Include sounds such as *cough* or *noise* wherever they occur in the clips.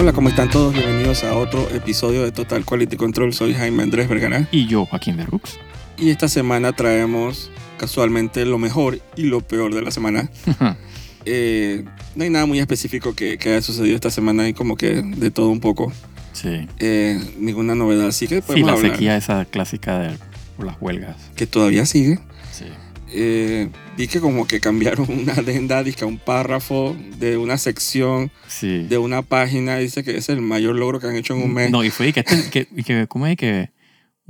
Hola, ¿cómo están todos? Bienvenidos a otro episodio de Total Quality Control. Soy Jaime Andrés Vergara Y yo, Joaquín de Rux. y esta semana traemos casualmente lo mejor y lo peor de la semana. Eh, no hay nada muy específico que, que haya sucedido esta semana, hay como que de todo un poco. sí. Eh, ninguna novedad, así que Sí, podemos la hablar. sequía esa clásica de las huelgas. Que todavía sigue. Eh, vi que como que cambiaron *laughs* una adenda, dice un párrafo de una sección Sí. de una página, dice que es el mayor logro que han hecho en un mes. No, y fue y que, este- que, y que ¿cómo es que?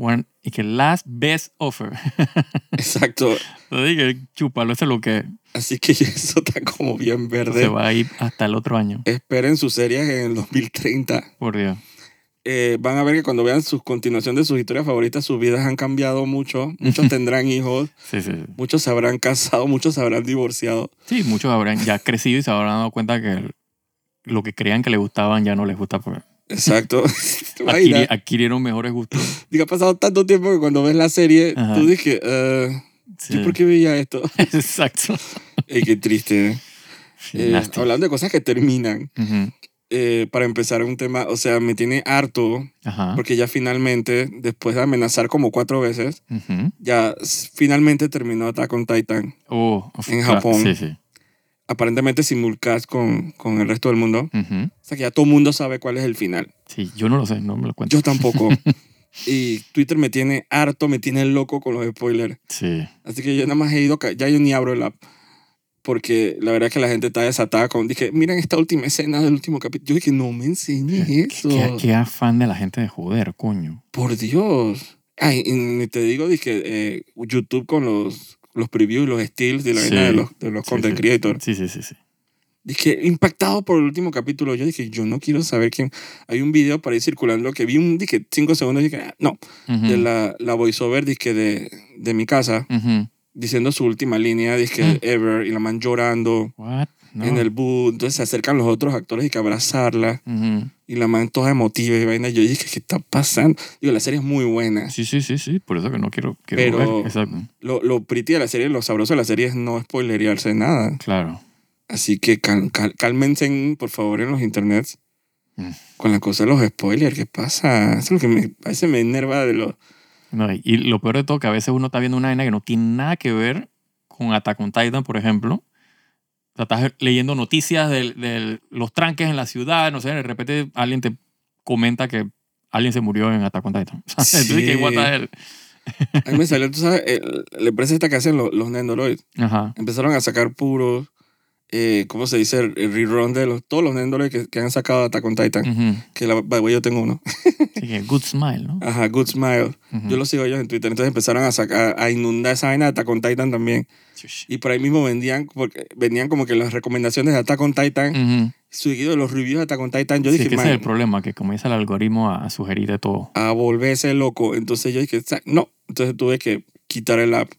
One, y que last best offer. *laughs* Exacto. Entonces, chúpalo, eso es lo que Así que *laughs* eso está como bien verde. se va a ir hasta el otro año. Esperen sus series en el 2030. Por Dios. Eh, van a ver que cuando vean su continuación de sus historias favoritas, sus vidas han cambiado mucho. Muchos *laughs* tendrán hijos, Sí, sí. muchos se habrán casado, muchos se habrán divorciado. Sí, muchos habrán ya *laughs* crecido y se habrán dado cuenta que lo que creían que les gustaban ya no les gusta. Porque Exacto. *laughs* ¿Te adquiri- adquirieron mejores gustos. Digo, ha pasado tanto tiempo que cuando ves la serie, Ajá. tú dices, Sí. ¿yo por qué veía esto? Exacto. Ey, qué triste. ¿eh? Eh, hablando de cosas que terminan. Eh, para empezar un tema, o sea, me tiene harto Ajá. porque ya finalmente, después de amenazar como cuatro veces, ya finalmente terminó Attack on Titan. Oh, En Japón. Sí, sí. Aparentemente simulcast con, con el resto del mundo. Ujú. O sea que ya todo el mundo sabe cuál es el final. Sí, yo no lo sé, no me lo cuento. Yo tampoco. *laughs* y Twitter me tiene harto, me tiene loco con los spoilers. Sí. Así que yo nada más he ido, ya yo ni abro el app. Porque la verdad es que la gente está desatada con, dije, miren esta última escena del último capítulo. Yo dije, no me enseñes eso. ¿Qué, qué afán de la gente de joder, coño. Por Dios. Ay, y ni te digo, dije, eh, YouTube con los, los previews, los steals de la Sí. de los, de los Sí, content sí. creators. Sí, sí, sí, sí. Dije, impactado por el último capítulo. Yo dije, yo no quiero saber quién. Hay un video por ahí circulando que vi un, dije, cinco segundos. Dije, ah, no, Ujú. de la, la voiceover, dije, de, de mi casa, Ujú. Diciendo su última línea, dije, Mm. ever, y la man llorando What? No. en el boot. Entonces se acercan los otros actores y que abrazarla. Ujú. Y la man toda emotiva y vaina. Yo dije, ¿qué está pasando? Digo, la serie es muy buena. Sí, sí, sí, sí. Por eso que no quiero, quiero Pero- ver. Exacto. Lo, lo pretty de la serie, lo sabroso de la serie es no spoilerearse nada. Claro. Así que cal- cal- cálmense, en- por favor, en los internets Mm. con la cosa de los spoilers. ¿Qué pasa? Eso es lo que me, a veces me enerva de los... No, y- lo peor de todo que a veces uno está viendo una vaina que no tiene nada que ver con Attack on Titan, por ejemplo. O sea, estás leyendo noticias de, de los tranques en la ciudad, no sé, de repente alguien te comenta que alguien se murió en Attack on Titan. *laughs* Entonces, Sí. que what the? A mí me salió, tú sabes, el- la empresa esta que hacen los, los Nendoroid. Ajá. Empezaron a sacar puros, eh, ¿cómo se dice? El, el rerun de los, todos los Nendoroid que, que han sacado Attack on Titan. Ujú. Que la, yo tengo uno. *laughs* Que good smile, ¿no? Ajá, Good Smile. Ujú. Yo lo sigo ellos en Twitter. Entonces empezaron a sacar, a inundar esa vaina de Attack on Titan también. Y por ahí mismo vendían, porque venían como que las recomendaciones de Attack on Titan, Ujú. seguido de los reviews de Attack on Titan. Yo Sí, dije, que ese es el "Man, problema, que comienza el algoritmo a, a sugerir de todo. a volverse loco. Entonces yo dije, "Sa- no. Entonces tuve que quitar el app.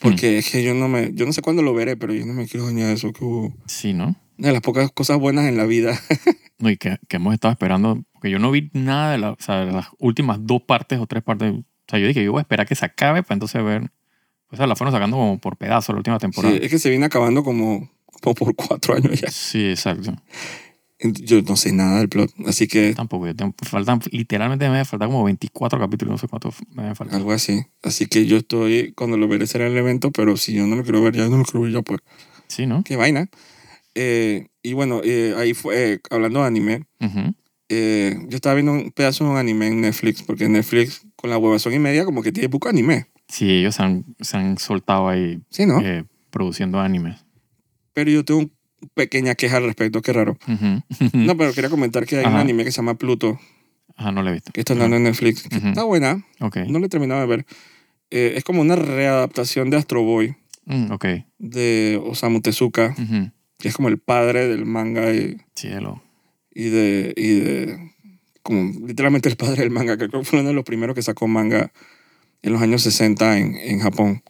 Porque es que yo no me, yo no sé cuándo lo veré, pero yo no me quiero dañar eso. Que hubo Sí, ¿no? de las pocas cosas buenas en la vida. *laughs* No, y que, que hemos estado esperando, porque yo no vi nada de, la, o sea, de las últimas dos partes o tres partes. O sea, yo dije, yo voy a esperar que se acabe para entonces ver. O sea, la fueron sacando como por pedazos la última Sí, temporada. es que se viene acabando como, como por cuatro años ya. Sí, exacto. Yo no sé nada del plot, así que Tampoco. Yo tengo, faltan, literalmente me faltan como 24 capítulos, no sé cuántos me faltan. algo así. Así que yo estoy, cuando lo veré será el evento, pero si yo no lo quiero ver, ya no lo quiero ver ya, pues. Sí, ¿no? Qué vaina. Eh, y bueno, eh, ahí fue, eh, hablando de anime, Ujú. eh, yo estaba viendo un pedazo de un anime en Netflix, porque Netflix, con la huevazón y media, como que tiene poco anime. Sí, ellos se han, se han soltado ahí Sí, ¿no? eh, produciendo animes. Pero yo tengo una pequeña queja al respecto, qué raro. Ujú. No, pero quería comentar que hay un Ajá. anime que se llama Pluto, Ajá, no lo he visto. que está dando en Netflix, que está buena, Ok. no lo he terminado de ver. Eh, es como una readaptación de Astro Boy, Mm, ok. de Osamu Tezuka, que es como el padre del manga y, Cielo. y de, y de como literalmente el padre del manga, que creo que fue uno de los primeros que sacó manga en los años 60 en, en Japón.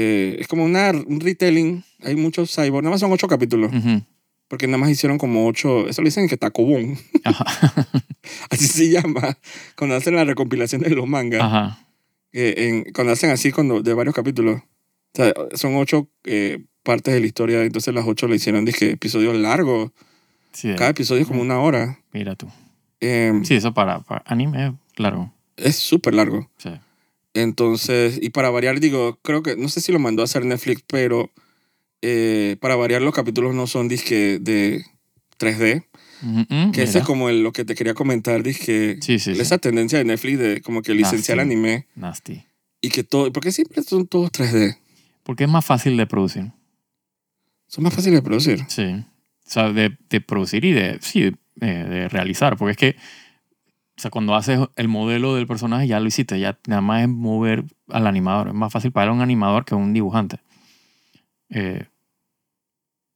Eh, es como una, un retelling, hay muchos cyborg, nada más son ocho capítulos, Ujú. porque nada más hicieron como ocho, eso le dicen que Takobon, Ajá. *laughs* así se llama, cuando hacen la recompilación de los mangas, Ajá. eh, en- cuando hacen así cuando, de varios capítulos. O sea, son ocho eh, partes de la historia, entonces las ocho le hicieron dije, episodios largos Sí, Cada episodio es como una hora. mira tú. Eh, Sí, eso para, para anime es largo. Es súper largo. Sí. Entonces, y para variar, digo, creo que, no sé si lo mandó a hacer Netflix, pero eh, para variar los capítulos no son disque de 3D, Ujú, ujú, que ese es como el- lo que te quería comentar, disque Sí, sí, sí. esa tendencia de Netflix de como que licenciar sí. anime Nasty. y que todo, porque siempre son todos 3D, Porque es más fácil de producir. son más fáciles de producir. Sí. O sea, de, de producir y de, sí, de, de realizar. Porque es que, o sea, cuando haces el modelo del personaje ya lo hiciste. Ya nada más es mover al animador. Es más fácil para un animador que un dibujante. Eh,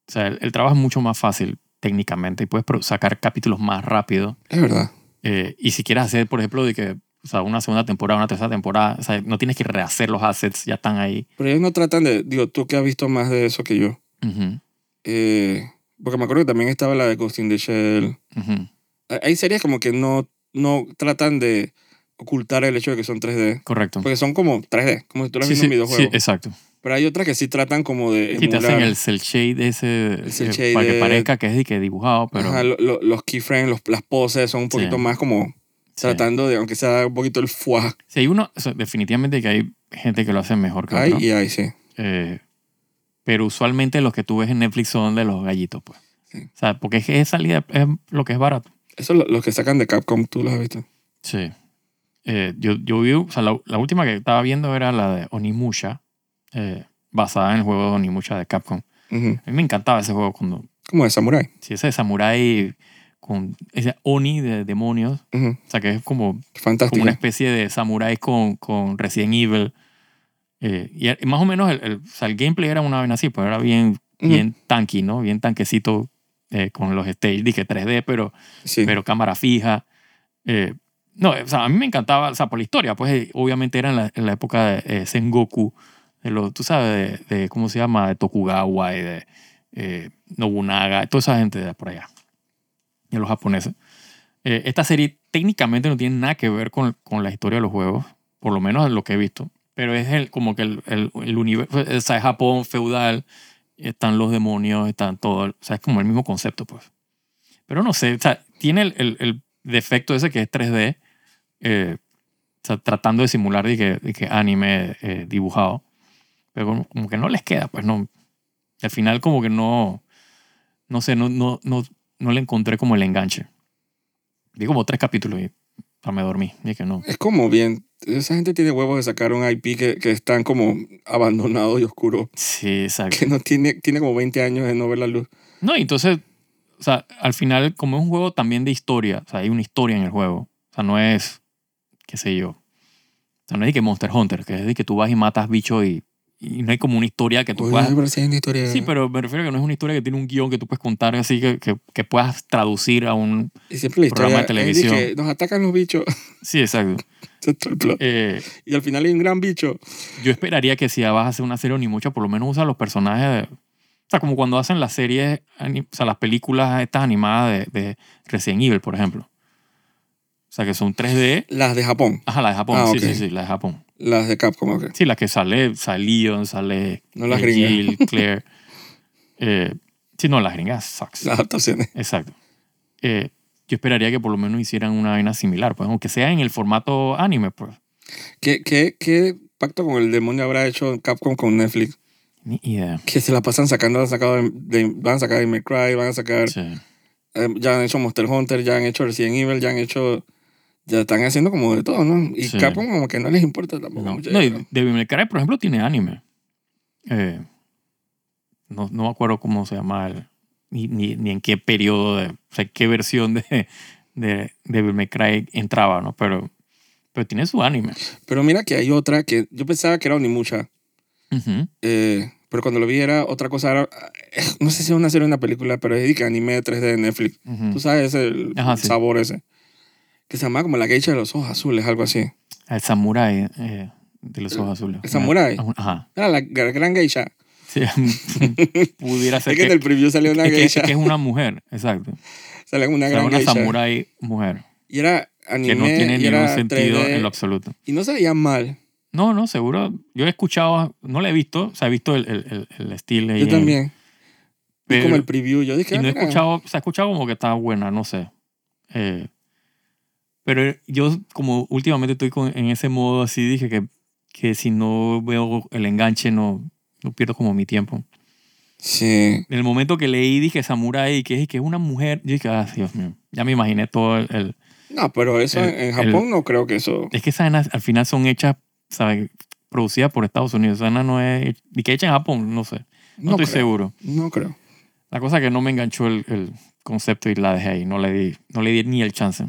o sea, el, el trabajo es mucho más fácil técnicamente y puedes sacar capítulos más rápido. Es verdad. Eh, y si quieres hacer, por ejemplo, de que, o sea, una segunda temporada, una tercera temporada, o sea, no tienes que rehacer los assets, ya están ahí. Pero ellos no tratan de, digo, tú que has visto más de eso que yo, eh, porque me acuerdo que también estaba la de Ghost in the Shell. Hay series como que no, no tratan de ocultar el hecho de que son 3D. Correcto. Porque son como 3D, como si tú lo Sí, sí, en videojuegos. sí, exacto. Pero hay otras que sí tratan como de Sí, te hacen el cel shade ese cel eh, shade para que parezca que es de que dibujado, pero Ajá, lo- lo- los keyframes, los, las poses son un Sí. poquito más como tratando de, aunque sea un poquito el fuá. Sí, hay uno, o sea, definitivamente que hay gente que lo hace mejor que Ay otro. y ay, sí. Eh, pero usualmente los que tú ves en Netflix son de los gallitos, pues. Sí. O sea, porque es que esa salida es lo que es barato. Eso lo- los que sacan de Capcom, tú los has visto. Sí. Eh, yo, yo vi, o sea, la, la última que estaba viendo era la de Onimusha, eh, basada en el juego de Onimusha de Capcom. Ujú. A mí me encantaba ese juego cuando, Como de Samurai. si ese samurái con ese Oni de demonios, Ujú. o sea, que es como Fantástico. como una especie de samurái con, con Resident Evil. Eh, y más o menos el, el, o sea, el gameplay era una vaina así, pues era bien, Ujú. bien tanky, ¿no? Bien tanquecito eh, con los stage, dije 3D, pero, Sí. pero cámara fija. Eh, no, o sea, a mí me encantaba, o sea, por la historia, pues eh, obviamente era en la, en la época de Sengoku, de tú sabes, de, de, ¿cómo se llama? De Tokugawa y de Nobunaga, toda esa gente de por allá, de los japoneses. Esta serie técnicamente no tiene nada que ver con, con la historia de los juegos, por lo menos lo que he visto, pero es el, como que el, el, el universo, o sea, es Japón feudal, están los demonios, están todo, o sea, es como el mismo concepto, pues. Pero no sé, o sea, tiene el, el, el defecto ese que es 3D, eh, o sea, tratando de simular de que, de que anime eh, dibujado, pero como, como que no les queda, pues no. Al final como que no, no sé, no, no, no, no le encontré como el enganche. Vi como tres capítulos y me dormí. Y que no. Es como bien. Esa gente tiene huevos de sacar un IP que, que están como abandonados y oscuros. Sí, exacto. Que no tiene, tiene como 20 años de no ver la luz. No, entonces, o sea, al final, como es un juego también de historia, o sea, hay una historia en el juego. O sea, no es, qué sé yo, o sea, no es de que Monster Hunter, que es de que tú vas y matas bichos y, y no hay como una historia que tú Oye, puedas... pero sí hay una historia. Sí, pero me refiero a que no es una historia que tiene un guion que tú puedes contar así, que, que, que puedas traducir a un... Y siempre la programa de es de televisión. que nos atacan los bichos. Sí, exacto. *laughs* Eh, Y al final hay un gran bicho. yo esperaría que si vas a hacer una serie ni mucho, por lo menos usa los personajes de... O sea, como cuando hacen las series, o sea, las películas estas animadas de, de Resident Evil, por ejemplo. O sea, que son 3D. Las de Japón. Ajá, la de Japón. Ah, sí, sí, sí, la de Japón. Las de Capcom, ok. Sí, la que sale, sale Leon, sale No las. Jill, Claire. *laughs* Eh, sí, no, las gringas sucks. Las adaptaciones. Exacto. Eh, yo esperaría que por lo menos hicieran una vaina similar, pues, aunque sea en el formato anime, pues. ¿Qué, qué, ¿Qué pacto con el demonio habrá hecho Capcom con Netflix? Ni idea. Que se la pasan sacando, han sacado de, de- van a sacar de May Cry, van a sacar, Sí. eh, ya han hecho Monster Hunter, ya han hecho Resident Evil, ya han hecho, ya están haciendo como de todo, ¿no? Y Sí. Capcom como que no les importa tampoco No, mucho. no, creo. Devil May Cry, por ejemplo, tiene anime. Eh, no, no me acuerdo cómo se llama el, ni, ni, ni en qué periodo, de, o sea, qué versión de, de Devil May Cry entraba, ¿no? Pero, pero tiene su anime. Pero mira que hay otra que yo pensaba que era Onimucha, Ujú. eh, pero cuando lo vi era otra cosa, era- eh, no sé si es una serie o una película, pero es de anime 3D de Netflix. Ujú. Tú sabes ese, el Ajá, sí. sabor ese. Que se llama como la geisha de los ojos azules, algo así. El samurái eh, de los ojos azules. ¿El samurái? Ajá. Era la gra- gran geisha. Sí, *laughs* pudiera ser Es que en el preview salió una es que- es que es una mujer, exacto. Salió una gran una geisha. samurái mujer. Y era anime Que no tiene y ningún sentido 3D, en lo absoluto. Y no se veía mal. No, no, seguro. Yo he escuchado, no la he visto, o sea, he visto el, el, el, estilo. Yo también. Pero- como el preview. Yo dije, Y no he ah, escuchado, se ha escuchado como que está buena, no sé. Eh, pero yo como últimamente estoy con- en ese modo así, dije que, que si no veo el enganche no, no pierdo como mi tiempo. Sí. En el momento que leí, dije Samurai, que es, que es una mujer, yo dije, ah, Dios mío, ya me imaginé todo el... el- No, pero eso El- en, Japón no creo que eso. es que esas al final son hechas, ¿sabes? Producidas por Estados Unidos. Esa vaina no es... Y que hecha en Japón, no sé. No, estoy creo, seguro. No creo. La cosa que no me enganchó el, el concepto y la dejé ahí. No le di, no le di ni el chance.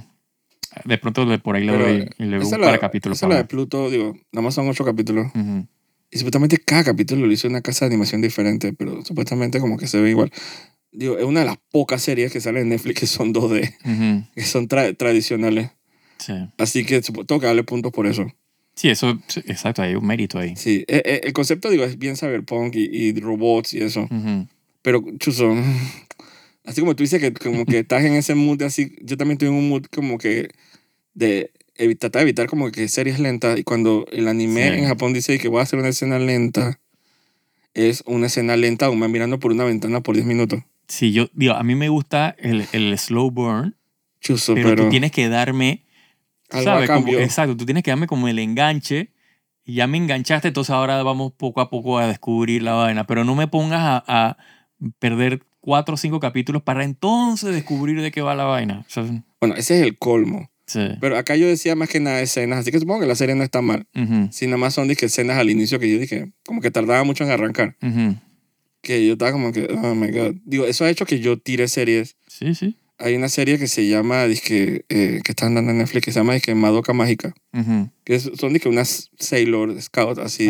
De pronto por ahí le doy y le doy un es par de capítulos. esa es para la de. Pluto, digo, nada más son ocho capítulos. Ujú. Y supuestamente cada capítulo lo hizo en una casa de animación diferente, pero supuestamente como que se ve igual. Digo, es una de las pocas series que salen en Netflix que son 2D, Ujú. que son tra- tradicionales. Sí. Así que tengo que darle puntos por eso. Sí, eso, exacto, hay un mérito ahí. Sí, eh, eh, el concepto, digo, es bien cyberpunk y, y robots y eso. Ujú. Pero, Chuzo, así como tú dices que como que estás en ese mood así, yo también estoy en un mood como que de evitar, tratar de evitar como que series lentas. Y cuando el anime Sí. en Japón dice que voy a hacer una escena lenta, es una escena lenta, un man mirando por una ventana por 10 minutos. Sí, yo digo, a mí me gusta el, el slow burn, Chuzo, pero, pero, tú tienes que darme, algo a ¿sabes? Como- cambio. exacto, tú tienes que darme como el enganche. Y ya me enganchaste, entonces ahora vamos poco a poco a descubrir la vaina. Pero no me pongas a, a perder cuatro o cinco capítulos para entonces descubrir de qué va la vaina. O sea, Bueno, ese es el colmo. Sí. Pero acá yo decía más que nada escenas, así que supongo que la serie no está mal. Ujú, Si nada más son dije, escenas al inicio que yo dije, como que tardaba mucho en arrancar. ujú. Que yo estaba como que, oh my god. Digo, eso ha hecho que yo tire series. Sí, sí. Hay una serie que se llama, dizque, eh, que están dando en Netflix, que se llama dizque, Madoka Mágica. Ujú. Que es- son dizque, unas Sailor Scout, así.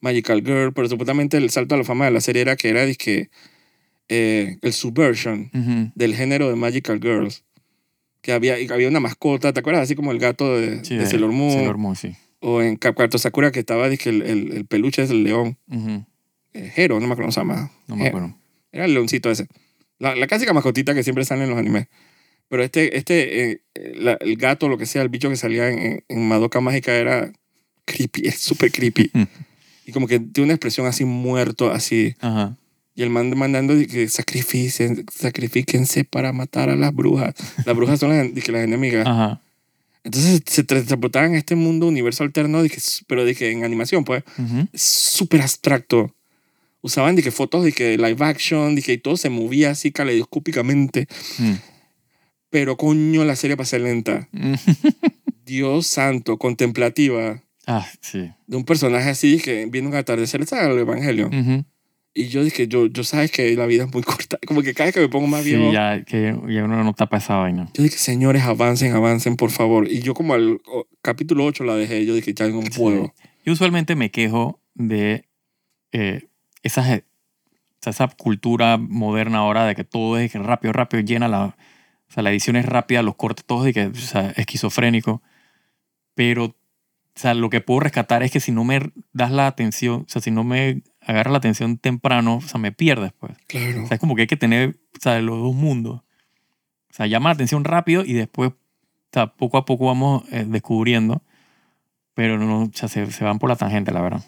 Magical Girl. Pero supuestamente el salto a la fama de la serie era que era dizque, eh, el subversion del género de Magical Girls. Que había, y había una mascota, ¿te acuerdas? Así como el gato de, Sí, de Sailor Moon. Sailor Moon, sí. O en Capcarto Sakura que estaba, dizque, el, el, el peluche es el león. Ujú. Eh, Hero, no me acuerdo cómo se llama. No me acuerdo. Era el leoncito ese. La, la clásica mascotita que siempre sale en los animes. Pero este, este eh, la- el gato, lo que sea, el bicho que salía en, en, en Madoka Mágica era creepy, es *laughs* súper creepy. y como que tiene una expresión así muerto, así. Ajá. Y el man mandando que sacrificen, sacrifíquense para matar a las brujas. Las brujas son las, que las enemigas. Ajá. Entonces se transportaban en este mundo, universo alterno, que, pero que en animación, pues Ujú. es súper abstracto. Usaban que fotos de que live action, de que todo se movía así caleidoscópicamente. Mm. Pero coño, la serie pasa lenta. *laughs* Dios santo, contemplativa. Ah, sí. De un personaje así que viene un atardecer, ¿sabes? El Evangelio. Ujú. Y yo dije, yo, yo sabes que la vida es muy *laughs* corta. Como que cada vez que me pongo más Sí, viejo, ya, que ya uno no tapa esa vaina. yo dije, señores, avancen, avancen, por favor. Y yo como al o, capítulo 8 la dejé. Yo dije, ya no puedo. Yo usualmente me quejo de eh, esas, eh, esa cultura moderna ahora de que todo es rápido, rápido, llena la... O sea, la edición es rápida, los cortes todos de que, o sea, esquizofrénico. Pero, o sea, lo que puedo rescatar es que si no me das la atención, o sea, si no me agarras la atención temprano, o sea, me pierdes, pues. Claro. O sea, es como que hay que tener, o sea, los dos mundos. O sea, llama la atención rápido y después, o sea, poco a poco vamos eh, descubriendo. Pero no, o sea, se, se van por la tangente, la verdad.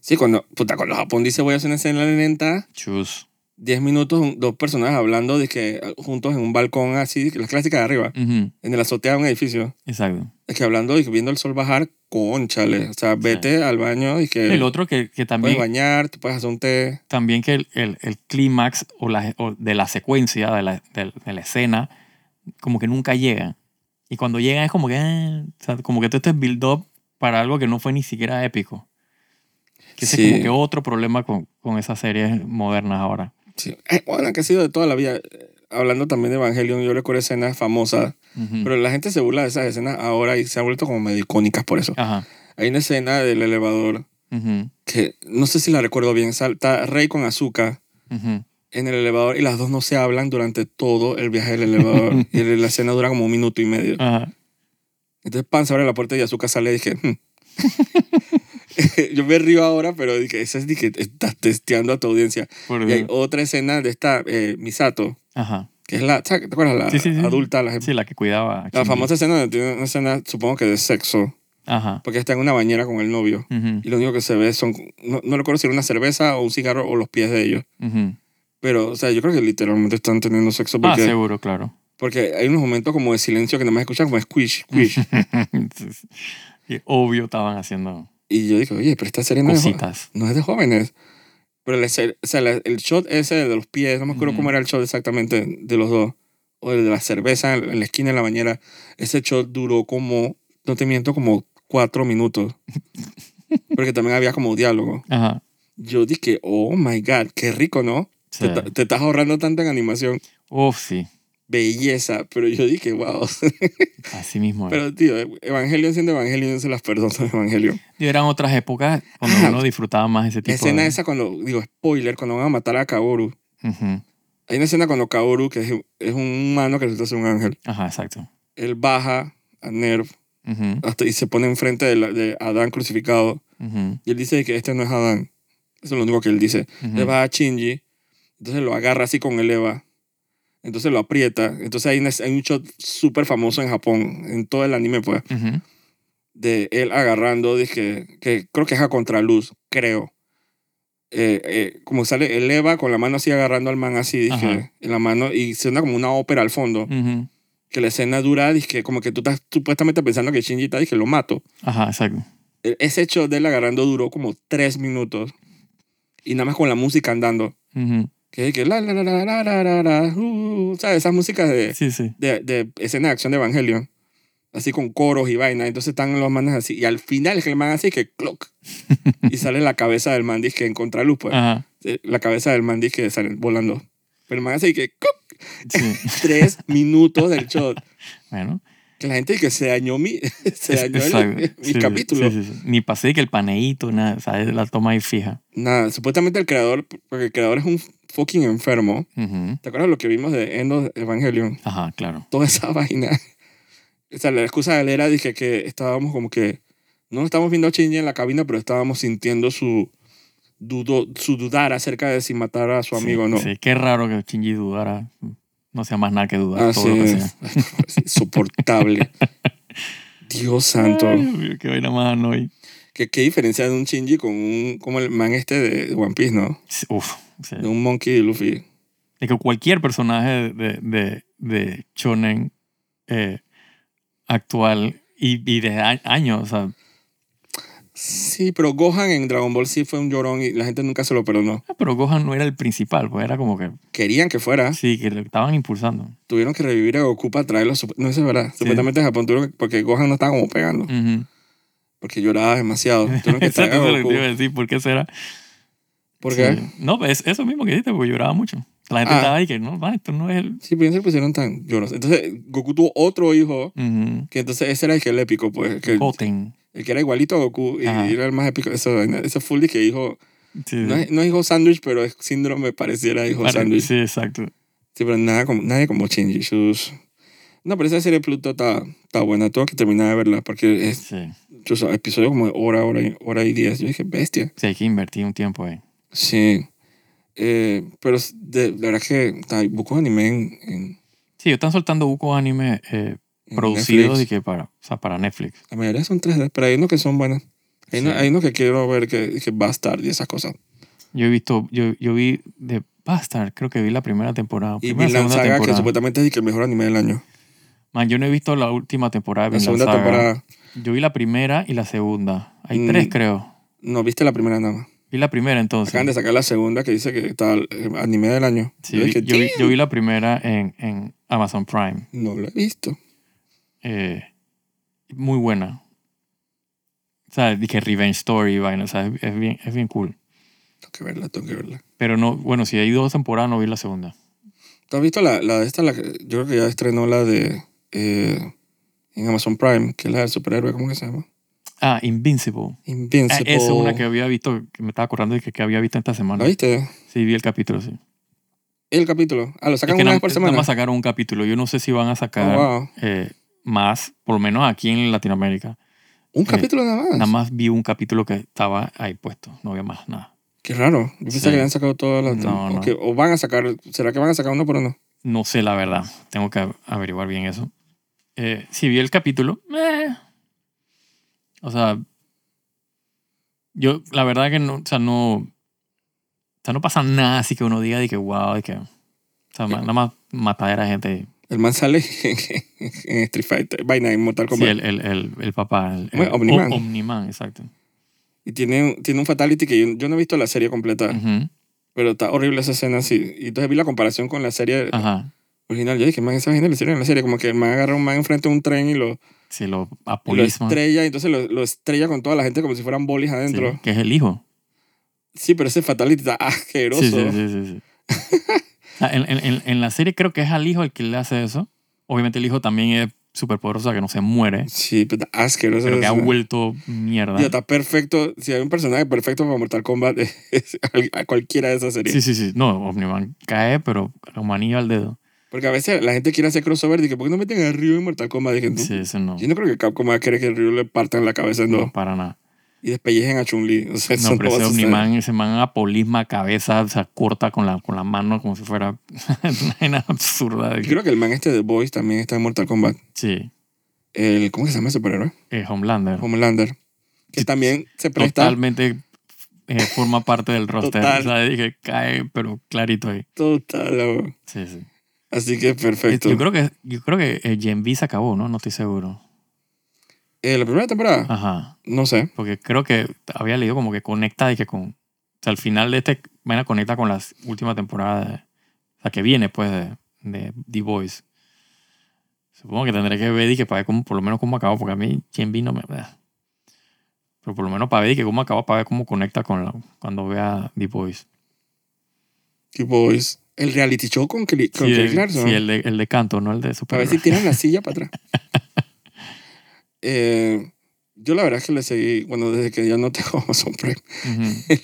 Sí, cuando, puta, cuando Japón dice voy a hacer una escena lenta, Chus. 10 minutos, dos personas hablando de que ah, juntos en un balcón así, las clásicas de arriba, Ujú, en el azotea de un edificio. Exacto. Es que hablando y viendo el sol bajar, conchale. O sea, vete al baño y que El otro que, que puedes también, bañar, te puedes hacer un té. también que el, el, el clímax o, la, o de la secuencia, de la, de, de la escena, como que nunca llega. Y cuando llega es como que, ah, o sea, como que todo este build-up para algo que no fue ni siquiera épico. Que ese Sí. es como que otro problema con, con esas series modernas ahora. Sí. Eh, bueno, que ha sido de toda la vida. Hablando también de Evangelion, yo recuerdo escenas famosas, pero la gente se burla de esas escenas ahora y se ha vuelto como medio icónicas por eso. Ajá. Hay una escena del elevador que no sé si la recuerdo bien. Salta Rey con Azúcar en el elevador y las dos no se hablan durante todo el viaje del elevador. *laughs* y la escena dura como un minuto y medio. Entonces Pan se abre la puerta y Azúcar sale y dije, "Hmm". *laughs* *laughs* yo me río ahora, pero dije, eso es de que estás testeando a tu audiencia. Por Y hay otra escena de esta eh, Misato, Ajá. que es la. ¿te acuerdas? La Sí, sí, sí. adulta, la, Sí, la que cuidaba. a la famosa escena donde tiene una escena, supongo que de sexo, Ajá. porque está en una bañera con el novio. Ujú, Y lo único que se ve son, no, no recuerdo si era una cerveza o un cigarro o los pies de ellos. ujú. Pero, o sea, yo creo que literalmente están teniendo sexo Ah, porque, seguro, claro. porque hay unos momentos como de silencio que nada más escuchan como squish, squish. *laughs* y obvio estaban haciendo y yo digo, oye, pero esta serie no es, no es de jóvenes. Pero la serie- o sea, la- el shot ese de los pies, no me acuerdo Ujú. cómo era el shot exactamente de los dos. O el de la cerveza en la esquina de la bañera. Ese shot duró como, no te miento, como cuatro minutos. *laughs* Porque también había como diálogo. Ajá. Yo dije, oh my God, qué rico, ¿no? Sí. Te, te estás ahorrando tanto en animación. Uf, sí. Belleza. Pero yo dije, wow. *laughs* Así mismo. Pero, tío, Evangelion siendo Evangelion se las perdono Evangelion. Y eran otras épocas cuando Ah. uno disfrutaba más ese tipo escena de... esa cuando, digo, spoiler, cuando van a matar a Kaoru. Ujú. Hay una escena cuando Kaoru, que es, es un humano que resulta ser un ángel, Ajá, exacto. él baja a Nerv Ujú, hasta, y se pone enfrente de, la- de Adán crucificado. ujú, Y él dice que este no es Adán. Eso es lo único que él dice. Le va a Shinji, entonces lo agarra así con el Eva, entonces lo aprieta. Entonces hay, una- hay un shot súper famoso en Japón, en todo el anime, pues, Ujú. de él agarrando, dije, que creo que es a contraluz, creo. Eh, eh, como sale el Eva con la mano así agarrando al man así, dije, en la mano, y suena como una ópera al fondo. Ujú. que la escena dura, dije, como que tú estás supuestamente pensando que Shinji está, dije, lo mato. Ajá, exacto. E- Ese hecho de él agarrando duró como tres minutos. Y nada más con la música andando. Que, que la, la, la, la, la, la, la, la uh, ¿sabes? Esas músicas de, sí, sí. de, de escena de acción de Evangelion. Así con coros y vaina. Entonces están los manes así. Y al final es que el man así que clock. y *laughs* sale la cabeza del man que en contraluz, pues. Ajá. La cabeza del man que sale volando. Pero el man así que clock. Sí. *laughs* Tres minutos del shot. Bueno. Que la gente que se dañó mi, *laughs* se dañó el- mi Sí, capítulo. sí, sí. Ni pasé que el paneíto, nada. O sea, la toma ahí fija. Nada, supuestamente el creador, porque el creador es un fucking enfermo. Ujú. ¿Te acuerdas lo que vimos de End of Evangelion? Ajá, claro. Toda esa *laughs* vaina. O sea, la excusa de él era, dije que estábamos como que, no estábamos viendo a Shinji en la cabina, pero estábamos sintiendo su, dudo, su dudar acerca de si matar a su amigo o no. Sí, qué raro que Shinji dudara. No sea más nada que dudar. Ah, todo sí. lo que sea. *laughs* Es insoportable. Dios santo. Ay, Dios mío, qué vaina más annoy. ¿Qué, qué diferencia de un Shinji con un, como el man este de One Piece, ¿no? Uf. sí. De un Monkey y Luffy. Es que cualquier personaje de, de, de Shonen eh, actual y, y de años, o sea, Sí, pero Gohan en Dragon Ball sí fue un llorón y la gente nunca se lo perdonó. ah, pero Gohan no era el principal, pues era como que Querían que fuera. sí, que le estaban impulsando. Tuvieron que revivir a Goku para traerlo. No, eso es verdad. Supuestamente en Japón tuvieron que- porque Gohan no estaba como pegando. Ujú. Porque lloraba demasiado. *laughs* Tuvieron que traer Exacto, eso lo iba a decir, ¿por qué será? ¿Por qué? Sí. No, es eso mismo que dijiste, porque lloraba mucho. La gente Ah. estaba ahí que no, va, esto no es el... Sí, pero se pusieron tan lloros. Entonces, Goku tuvo otro hijo, que entonces ese era el que el épico, pues. Que, Goten. El que era igualito a Goku y Ajá. era el más épico. Eso, eso full de que hijo. Sí, No es, no es hijo sándwich, pero es síndrome pareciera hijo Pare- sándwich. Sí. sí, exacto. pero nada como, nadie como Shinji. Sus... No, pero esa serie Pluto está, está buena. Tengo que terminar de verla porque es Sí. Yo, episodio como de hora, hora, y- hora y diez. Yo dije, bestia. Sí, hay que invertir un tiempo ahí. Sí. Eh, pero es de, de verdad que está, busco anime en, en, Sí, están soltando bucos anime eh, producidos Netflix. y que para, o sea, para Netflix. La mayoría son 3D, pero hay unos que son buenas. Hay, uno- Sí. hay unos que quiero ver que, que Bastard y esas cosas. Yo he visto, yo, yo vi de Bastard, creo que vi la primera temporada. Y primera, segunda Saga, que temporada. supuestamente es que el mejor anime del año. Man, yo no he visto la última temporada de La segunda Saga. temporada. Yo vi la primera y la segunda. Hay Mm. tres, creo. No, viste la primera nada más. Vi la primera entonces. Acaban de sacar la segunda que dice que está el anime del año. Sí, yo vi- yo, vi, yo vi la primera en, en Amazon Prime. No lo he visto. Eh, muy buena. O sea, dije Revenge Story, vaina. O sea, es, bien, es bien cool. Tengo que verla, tengo que verla. Pero no, bueno, si hay dos temporadas, no vi la segunda. ¿Tú has visto la, la esta? La yo creo que ya estrenó la de... eh, en Amazon Prime, que es la del superhéroe, ¿cómo que se llama? Ah, Invincible. Ah, Invincible. esa es una que había visto, que me estaba acordando de que, que había visto esta semana. ¿La viste? Sí, vi el capítulo, sí. El capítulo. Ah, lo Es sacan que una nada vez por nada semana. más sacaron un capítulo. Yo no sé si van a sacar Oh, wow. eh, más, por lo menos aquí en Latinoamérica. Un eh, capítulo nada más. Nada más vi un capítulo que estaba ahí puesto. No había más nada. Qué raro. Yo pensé Sí. que habían sacado todas las. No, no. o van a sacar. ¿Será que van a sacar uno por uno? No sé la verdad. Tengo que averiguar bien eso. Eh, si vi el capítulo, eh. o sea, yo la verdad que no, o sea, no, o sea, no pasa nada así que uno diga de que wow, de que. O sea, ma- nada más matadera de gente. El man sale *laughs* en, Street Fighter, vaina en Mortal Sí, Kombat. el, el, el, el papá. El, Bueno, Omni-Man. Omni-Man, exacto. Y tiene, tiene un fatality que yo, yo no he visto la serie completa, Ujú, pero está horrible esa escena así. Y entonces vi la comparación con la serie Ajá. original. Yo dije, man, esa vaina le hicieron en la serie. Como que el man agarra a un man enfrente de un tren y lo, Sí, lo y lo apolisma. estrella. Y entonces lo, lo estrella con toda la gente como si fueran bolis adentro. Sí, que es el hijo. Sí, pero ese fatality está asqueroso. Sí, sí, sí, sí. *laughs* sí. En, en- en- la serie creo que es al hijo el que le hace eso. Obviamente el hijo también es súper poderoso, que no se muere, Sí, pero asqueroso. pero que ha vuelto mierda. Y está perfecto. Si hay un personaje perfecto para Mortal Kombat, *laughs* es a cualquiera de esas series. Sí, sí, sí. No, Omniman cae, pero como anillo al dedo. Porque a veces la gente quiere hacer crossover. Dije, ¿por qué no meten a Ryu en Mortal Kombat? Dije, no. Sí, eso no. Yo no creo que Capcom va a querer que Ryu le partan la cabeza dos No, para nada. Y despellejen a Chun-Li. O sea, No, pero va ese. Omniman, ese man apolisma cabeza, o sea, corta con la, con la mano como si fuera *laughs* una absurda. de creo que el man este de Boys también está en Mortal Kombat. Sí, El, ¿Cómo se llama ese superhéroe? es Homelander. Homelander. Que también se presta Totalmente eh, forma parte del roster. Total. O sea, dije, cae, pero clarito ahí. total. loco. Sí, sí. Así que perfecto. Yo creo que, yo creo que eh, Gen V se acabó, ¿no? No estoy seguro. Eh, la primera temporada, Ajá. no sé. Porque creo que había leído como que conecta y que con... O sea, al final de este, vaina conecta con la última temporada, de, o sea, que viene, pues, de, de The Voice. Supongo que tendré que ver y que para ver cómo, por lo menos cómo acabó, porque a mí Gen V no me... Pero por lo menos para ver y que cómo acabó, para ver cómo conecta con la, cuando vea The Voice. The Boys. El reality show con, con Sí, Clarkson. sí, el de, el de canto, no el de A super. ver si tiran la *laughs* silla para atrás. Eh, yo la verdad es que le seguí, bueno, desde que ya no *laughs* tengo Amazon Prime,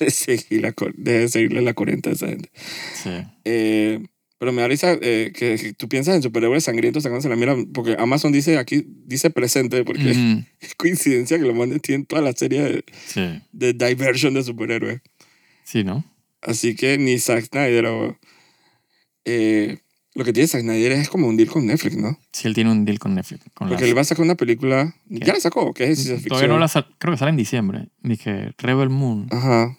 le seguí la, dejé de seguirle la corriente a esa gente. Sí. Eh, pero me da risa eh, que, que tú piensas en superhéroes sangrientos sacándose la mira, porque Amazon dice aquí, dice presente, porque Ujú. *laughs* es coincidencia que lo manden tienen toda la serie de, Sí. de diversion de superhéroes. Sí, ¿no? Así que ni Zack Snyder o... eh, lo que tiene Zack Snyder es como un deal con Netflix, ¿no? Sí, él tiene un deal con Netflix. Con Porque las- él va a sacar una película... ¿Qué? ¿Ya la sacó? ¿Qué es ciencia ficción? Todavía no la sal- creo que sale en diciembre. Dije Rebel Moon, Ajá.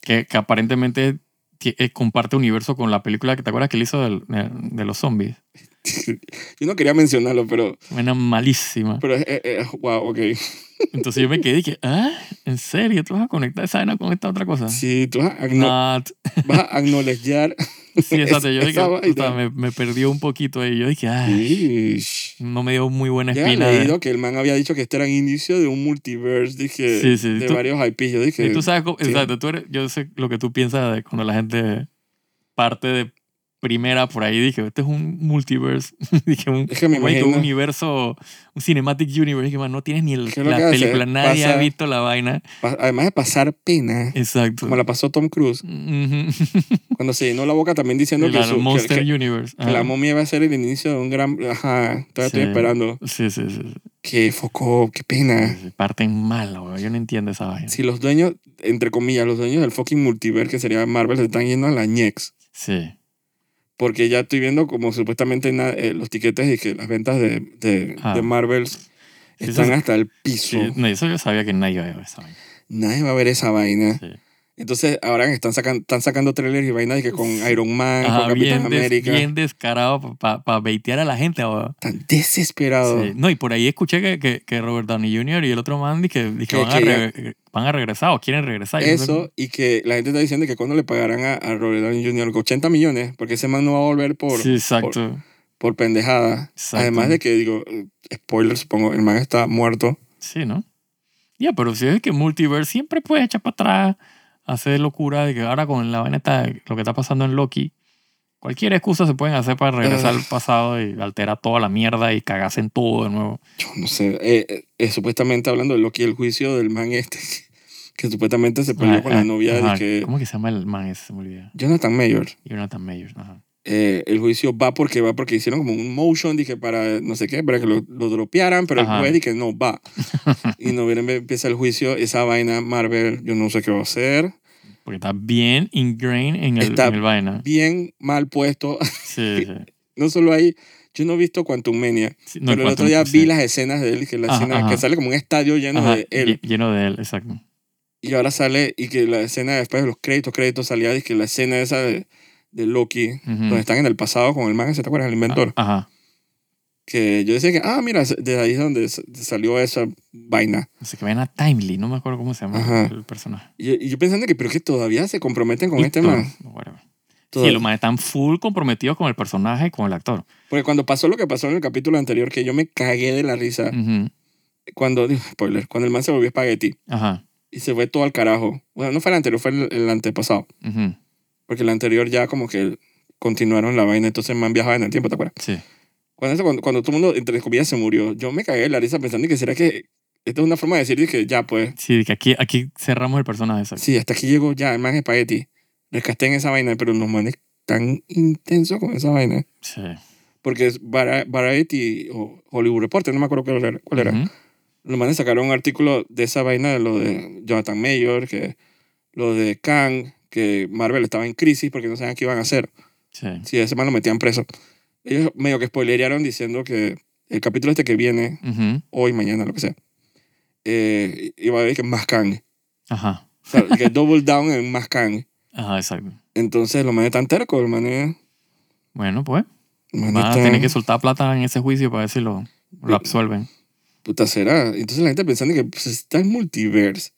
que, que aparentemente eh, comparte universo con la película que te acuerdas que él hizo del- de, los zombies. *laughs* Yo no quería mencionarlo, pero... Una malísima. Pero, eh, eh, wow, ok. Entonces yo me quedé y dije, ¿ah? ¿En serio? ¿Tú vas a conectar esa vaina con esta otra cosa? Si tú vas a, vas a *laughs* acknowledgear... Sí, exacto. Yo *laughs* dije, me, me perdió un poquito ahí. Yo dije, ay, Ish. no me dio muy buena Ya espina. de- leído que el man había dicho que este era el inicio de un multiverse, dije, Sí, sí, de tú- varios IPs. Yo dije, Y tú sabes, cómo- exacto, tú eres, yo sé lo que tú piensas de cuando la gente parte de primera por ahí. Dije, este es un multiverse. *laughs* dije, un, Es que me un universo, un cinematic universe. Dije, man, no tienes ni el- ¿Qué es lo que la película, nadie Pasa- ha visto la vaina. además de pasar pena, Exacto. como la pasó Tom Cruise, *laughs* cuando se llenó la boca también diciendo que, la su- Monster que- Universe. que la momia iba a ser el inicio de un gran... Ajá, todavía estoy Sí. esperando. Sí, sí, sí. Que foco, qué pena. Parten mal, güey. Yo no entiendo esa vaina. Si los dueños, entre comillas, los dueños del fucking multiverse que sería Marvel se están yendo a la ñex. Sí. Porque ya estoy viendo como supuestamente eh, los tiquetes y que las ventas de, de, Ah. de Marvel Sí, están eso- hasta el piso. Sí, no, eso yo sabía que nadie iba a ver esa vaina. Nadie va a ver esa vaina. Sí. Entonces ahora están, sacan, están sacando trailers y vainas que con Iron Man, Ajá, con Capitán bien, des- América. bien descarado para baitear a la gente. ahora. Tan desesperado. Sí. No, y por ahí escuché que, que, que Robert Downey Jr. y el otro man que, di que Que- van, a que re- van a regresar o quieren regresar. Eso, y que la gente está diciendo que cuando le pagarán a, a Robert Downey Jr. 80 millones, porque ese man no va a volver por, cómo- Sí, exacto. por pendejada. Exacto. Además de que, digo, eh, spoiler, supongo, el man está muerto. Sí, ¿no? Ya, pero si es que Multiverse siempre puede echar para atrás, hacer locura de que ahora con la vaina está, lo que está pasando en Loki, cualquier excusa se pueden hacer para regresar Ah. al pasado y alterar toda la mierda y cagarse en todo de nuevo. Yo no sé. eh, eh, eh, supuestamente hablando de Loki, el juicio del man este, *laughs* que supuestamente se peleó Ah, con la ah, novia de ajá, que... ¿Cómo que se llama el man ese? Se me olvida. Jonathan Mayer. Jonathan Mayers. Ajá. Eh, el juicio va porque va porque hicieron como un motion dije para no sé qué para que lo, lo dropearan pero Ajá. el juez dije no va *laughs* y noviembre empieza el juicio esa vaina Marvel yo no sé qué va a hacer Porque está bien ingrained en el, Está en el vaina. bien mal puesto Sí, *laughs* sí. no solo ahí yo no he visto Quantum Mania Sí, no, pero el otro día sí. vi las escenas de él que la Ajá, escena ajá. que sale como un estadio lleno Ajá, de él lle- Lleno de él, exacto. Y ahora sale, y que la escena después de los créditos, créditos salía, y que la escena esa de, de Loki, Ujú. donde están en el pasado con el manga, ¿se te acuerdas? El inventor. Ajá. Que yo decía que, ah, mira, de ahí es donde salió esa vaina. Así que ven a Timely, no me acuerdo cómo se llama Ajá. el personaje. Y, y yo pensando que, pero que todavía se comprometen con este Víctor, man. no, whatever. Todo- Sí, los manes están full comprometidos con el personaje y con el actor. Porque cuando pasó lo que pasó en el capítulo anterior, que yo me cagué de la risa, Ujú. cuando, digo, spoiler, cuando el man se volvió espagueti Ajá. y se fue todo al carajo. Bueno, no fue el anterior, fue el, el antepasado. Ujú. Porque el anterior ya como que continuaron la vaina, entonces man viajaba en el tiempo, ¿te acuerdas? Sí. Cuando, eso- cuando, cuando todo el mundo, entre comillas, se murió, yo me cagué de la risa pensando que será que esta es una forma de decir que ya, pues, Sí, que aquí, aquí cerramos el personaje. exacto. sí, hasta aquí llegó ya, el man es espagueti. Rescaté en esa vaina, pero los manes tan intensos con esa vaina. Sí. Porque es Vari- Variety o Hollywood Reporter, no me acuerdo cuál era. Cuál era. Ujú. Los manes sacaron un artículo de esa vaina de lo de Jonathan Mayor, que lo de Kang, que Marvel estaba en crisis porque no sabían qué iban a hacer. Sí. Si ese man lo metían preso. Ellos medio que spoilerearon diciendo que el capítulo este que viene, hoy, mañana, lo que sea, eh, iba a haber que más Kang. Ajá. O sea, que double down en más Kang. *laughs* Ajá, exacto. Entonces los manes tan tercos, los manes... Bueno, pues. Van a tener que soltar plata en ese juicio para ver si lo, lo absuelven. Puta será. Entonces la gente pensando que pues, está el multiverse.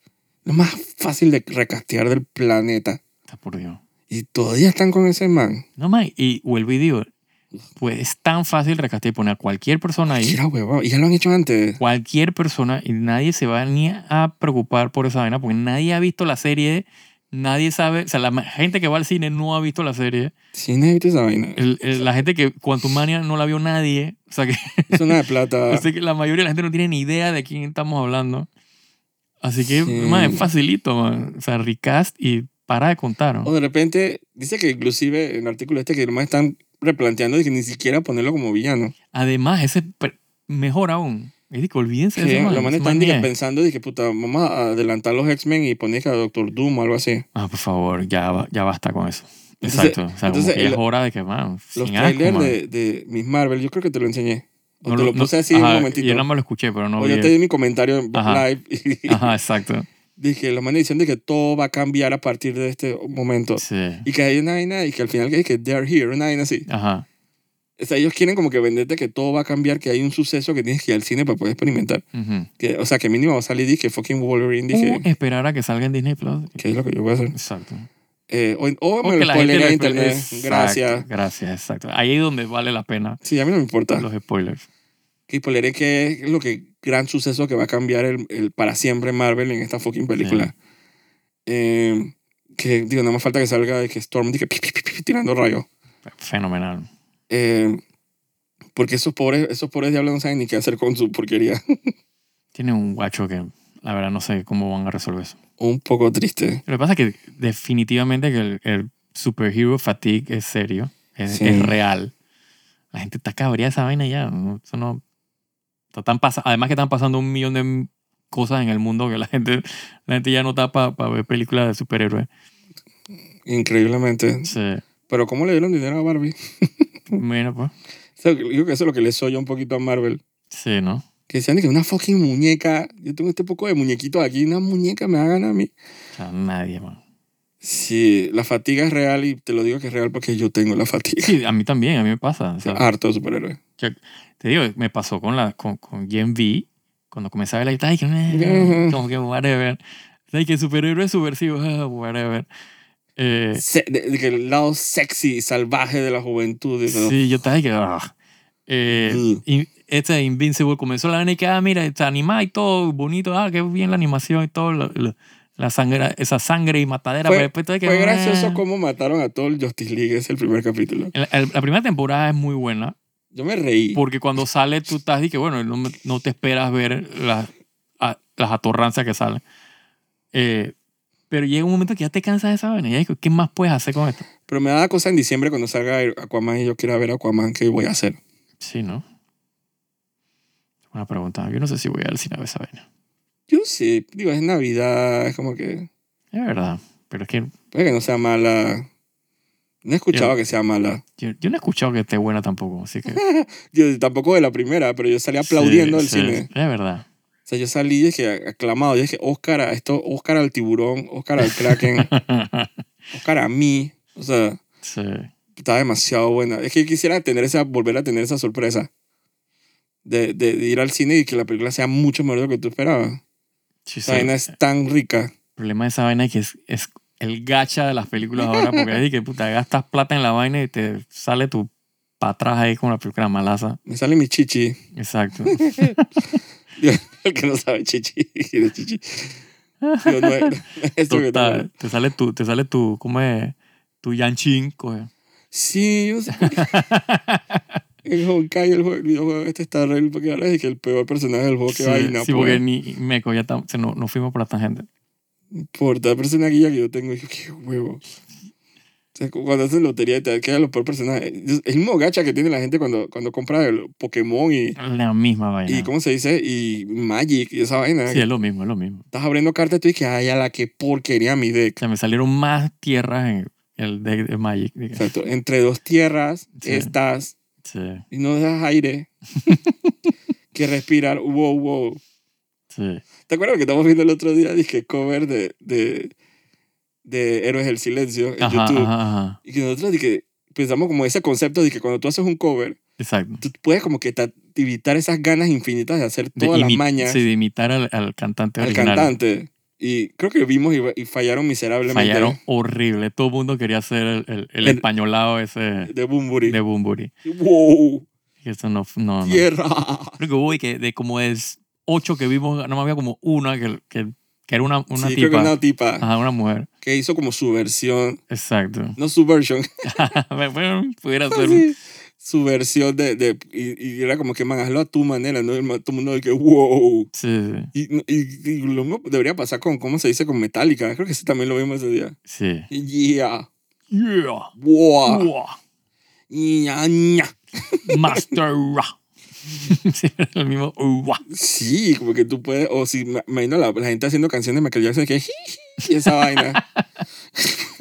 Lo más fácil de recastear del planeta. Está por Dios. Y todavía están con ese man. No más. Y vuelvo y digo, pues es tan fácil recastear y poner a cualquier persona ahí. Mira, huevón. Y ya lo han hecho antes. Cualquier persona y nadie se va ni a preocupar por esa vaina porque nadie ha visto la serie. Nadie sabe. O sea, la gente que va al cine no ha visto la serie. Sí, necesito esa vaina. El- el- la gente que Quantum Mania no la vio nadie. O sea que, Es una de plata. *laughs* así que la mayoría de la gente no tiene ni idea de quién estamos hablando. Así que, Sí. man, es facilito, man. O sea, recast y para de contar. ¿no? O de repente, dice que inclusive en el artículo este que nomás están replanteando de que ni siquiera ponerlo como villano. Además, ese per- mejor aún. Es de que olvídense de man. los manes man están es. pensando de que puta, vamos a adelantar los X-Men y poner a Doctor Doom o algo así. Ah, por favor, ya, ya basta con eso. Entonces- Exacto. O sea, entonces es hora de que, man, Los trailers man. de, de Miss Marvel, yo creo que te lo enseñé. O No te lo no- puse así ajá, un momentito. Yo nada más lo escuché, pero no o vi. yo te di mi comentario en Ajá. live y *laughs* Ajá, exacto. dije, los manes diciendo que todo va a cambiar a partir de este momento. Sí. Y que hay una vaina y que al final que, que they're here, una vaina así. Ajá. O sea, ellos quieren como que venderte que todo va a cambiar, que hay un suceso que tienes que ir al cine para poder experimentar. Ujú. Que, o sea, que mínimo va a salir dije fucking Wolverine, dije, O esperar a que salga en Disney Plus. que es lo que yo voy a hacer. Exacto. Eh, o, o O me lo la gente spoileré lo en espe- internet. Exacto, Gracias. Gracias, exacto. Ahí es donde vale la pena Sí, a mí no me importa. los spoilers. Que spoileré que es lo que gran suceso que va a cambiar el, el para siempre Marvel en esta fucking película. Eh, que digo, nada más falta que salga de que Storm diga, tirando rayos. Fenomenal. Eh, porque esos pobres, esos pobres diablos no saben ni qué hacer con su porquería. *laughs* Tiene un guacho que la verdad no sé cómo van a resolver eso. Un poco triste. Lo que pasa es que definitivamente que el, el superhero fatigue es serio, es, Sí. es real. La gente está cabreada esa vaina ya. ¿no? Eso no... Están pasa- Además que están pasando un millón de cosas en el mundo que la gente, la gente ya no está para ver películas de superhéroes. Increíblemente. Sí. Pero ¿cómo le dieron dinero a Barbie? *laughs* Bueno, pues. O sea, digo que eso es lo que le soy un poquito a Marvel. Sí, ¿no? Que decían que una fucking muñeca. Yo tengo este poco de muñequitos aquí. Una muñeca me hagan a mí. Sea, nadie, man. Sí, la fatiga es real y te lo digo que es real porque yo tengo la fatiga. Sí, a mí también, a mí me pasa. O sea, Harto de superhéroes. te digo, me pasó con, la, con, con Gen V, cuando comencé a ver la guitarra, dije, "Eh", como que whatever. Sea, que superhéroe subversivo, *laughs* whatever. Eh, Se- de- de que el lado sexy salvaje de la juventud. sí, yo estaba que, ah. Eh, y este Invincible comenzó la vaina y que, ah, mira, está animada y todo, bonito, ah, qué bien la animación y todo, la, la- la sangre, esa sangre y matadera. Fue- pero después todo hay que, Fue gracioso cómo mataron a todo el Justice League. Es el primer capítulo. El- el- la primera temporada es muy buena. Yo me reí. Porque cuando sale, tú estás y que, bueno, no, no te esperas ver las, a- las atorrancias que salen. Eh, pero llega un momento que ya te cansas de esa vaina. Y ¿qué más puedes hacer con esto? Pero me da cosa en diciembre cuando salga Aquaman y yo quiera ver Aquaman. ¿Qué voy a hacer? Sí, ¿no? Una pregunta. Yo no sé si voy al cine a ver esa vaina. Yo sí. Digo, es Navidad. Es como que... Es verdad. Pero es que Puede que no sea mala. No he escuchado Yo- que sea mala. yo, yo no he escuchado que esté buena tampoco. Así que. *laughs* Yo tampoco de la primera, pero yo salí aplaudiendo Sí, sí, cine. Es verdad. sea, yo salí y dije aclamado. Yo dije, Oscar a esto, Oscar al tiburón, Oscar al kraken, *laughs* Oscar a mí. O sea, sí. estaba demasiado buena. Es que quisiera tener esa, volver a tener esa sorpresa de, de, de ir al cine y que la película sea mucho mejor de lo que tú esperabas. Sí, Esa sí. vaina es tan rica. El problema de esa vaina es que es, es el gacha de las películas ahora, porque es que puta, gastas plata en la vaina y te sale tu para atrás ahí con la película malaza. Me sale mi chichi. Exacto. *laughs* El que no sabe chichi, *laughs* de chichi. No es, no *laughs* es Total. Te sale tu, te sale tu, ¿cómo es? Tu Yanchin, coge. Sí, yo sé. El Honkai, el, juego, el videojuego este está re porque ahora es que el peor personaje del juego que Sí, vaina. sí, porque ni Meco ya tam- no, no fuimos por la tangente. Por cada persona guía que yo tengo, yo, qué huevo. O sea, cu- cuando haces lotería y te queda los peor personajes. Es el mismo gacha que tiene la gente cuando, cuando compra el Pokémon y, La misma vaina. y, ¿cómo se dice? Y Magic y esa vaina. Sí, es lo mismo, es lo mismo. Estás abriendo cartas y tú dices, ay, a la que porquería mi O deck. sea, me salieron más tierras en el deck de Magic. Exacto. Entre dos tierras Sí. estás Sí, y no dejas aire *laughs* que respirar. Wow, wow. sí. ¿Te acuerdas que estamos viendo el otro día? Dije cover de, de, de Héroes del Silencio en Ajá, YouTube. ajá, ajá. Y que nosotros dije, pensamos como ese concepto de que cuando tú haces un cover, Exacto. tú puedes como que ta- evitar esas ganas infinitas de hacer De todas las imi- mañas Sí, de imitar al, al cantante al original. cantante. Y creo que vimos y, y fallaron miserablemente. Fallaron horrible. Todo el mundo quería hacer el, el, el El- españolado ese De Bumburi. de Bumburi. ¡Wow! Y eso no, no, no. ¡Tierra! Creo que hubo y que de como de ocho que vimos, no me había como una que, que, que era una, una sí, creo que tipa. una tipa Ajá, una mujer. que hizo como su versión, Exacto. no su versión, bueno, *laughs* pudiera *laughs* ser su versión de, de y, y era como que, man, hazlo a tu manera, ¿no? Todo el mundo de que, wow. Sí, Y, y, y lo mismo debería pasar con, ¿cómo se dice? Con Metallica. Creo que ese también lo vimos ese día. sí. Yeah. Yeah. Wow. Wow. Ña, Ña. *laughs* Master Ra. *laughs* sí, el mismo. Sí, como que tú puedes, o si me imagino la, la gente haciendo canciones de Michael Jackson que y esa vaina. *laughs*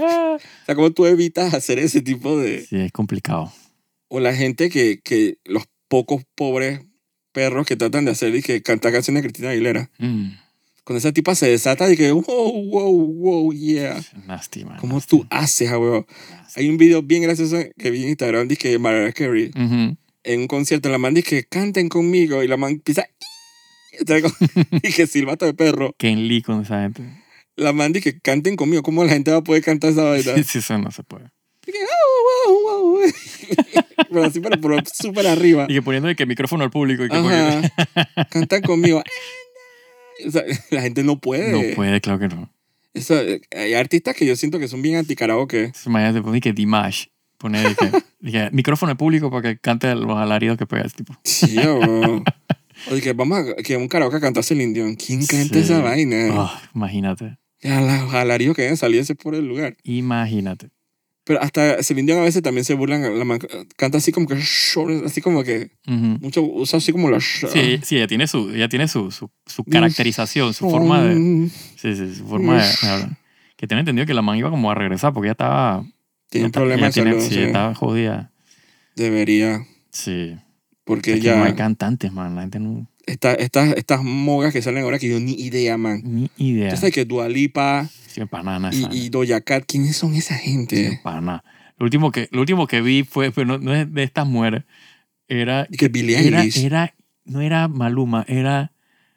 O sea, ¿cómo tú evitas hacer ese tipo de... Sí, es complicado. O la gente que, que los pocos pobres perros que tratan de hacer y que cantar canciones de Cristina Aguilera. Mm, Cuando esa tipa se desata y que, wow, wow, wow, yeah. nasty, man. ¿Cómo nasty. tú haces, huevo? Nasty. Hay un video bien gracioso que vi en Instagram, dice que Mariah Carey, Ujú. en un concierto, la man dice que canten conmigo y la man empieza... y que *laughs* silbato de perro. Ken Lee con esa gente. La man dice que canten conmigo. ¿Cómo la gente va a poder cantar esa *laughs* vaina? Sí, sí, eso no se puede. "Au, au, au". pero así, pero, pero súper arriba. Y que poniendo que micrófono al público y que Ajá. *laughs* Cantan conmigo. O sea, la gente no puede. no puede, claro que no. Hay artistas que yo siento que son bien anti-karaoke. Entonces, Imagínate, pone que Dimash. Pone de que, micrófono al público para que cante los alaridos que pega ese tipo. Sí, o, o de que vamos a que un karaoke a cantar Celine Dion. ¿Quién canta Sí. esa vaina? Ah, imagínate. Ya, los alaridos que deben salirse por el lugar. Imagínate. Pero hasta Celine Dion a veces también se burlan. La man canta así como que así como que Ujú. mucho usa así como la Sí, sí, ella tiene su, ella tiene su, su, su caracterización, su forma de, sí, sí, su forma de. Que tengo entendido que la man iba como a regresar porque ella estaba, Tiene un ella ta- problema ella de tiene- salud. sí, sí. estaba jodida. Debería. Sí. Porque Es que ya. no hay cantantes, man. La gente no, esta- estas, estas mogas que salen ahora que yo ni idea, man. ni idea. Sabes que Dualipa Sí, y, y Doja Cat, ¿quiénes son esa sí, gente? nada. Lo último que, lo último que vi fue, pero no, no es de estas mujeres, era, Y que Billie era, Eilish, era, no era Maluma, era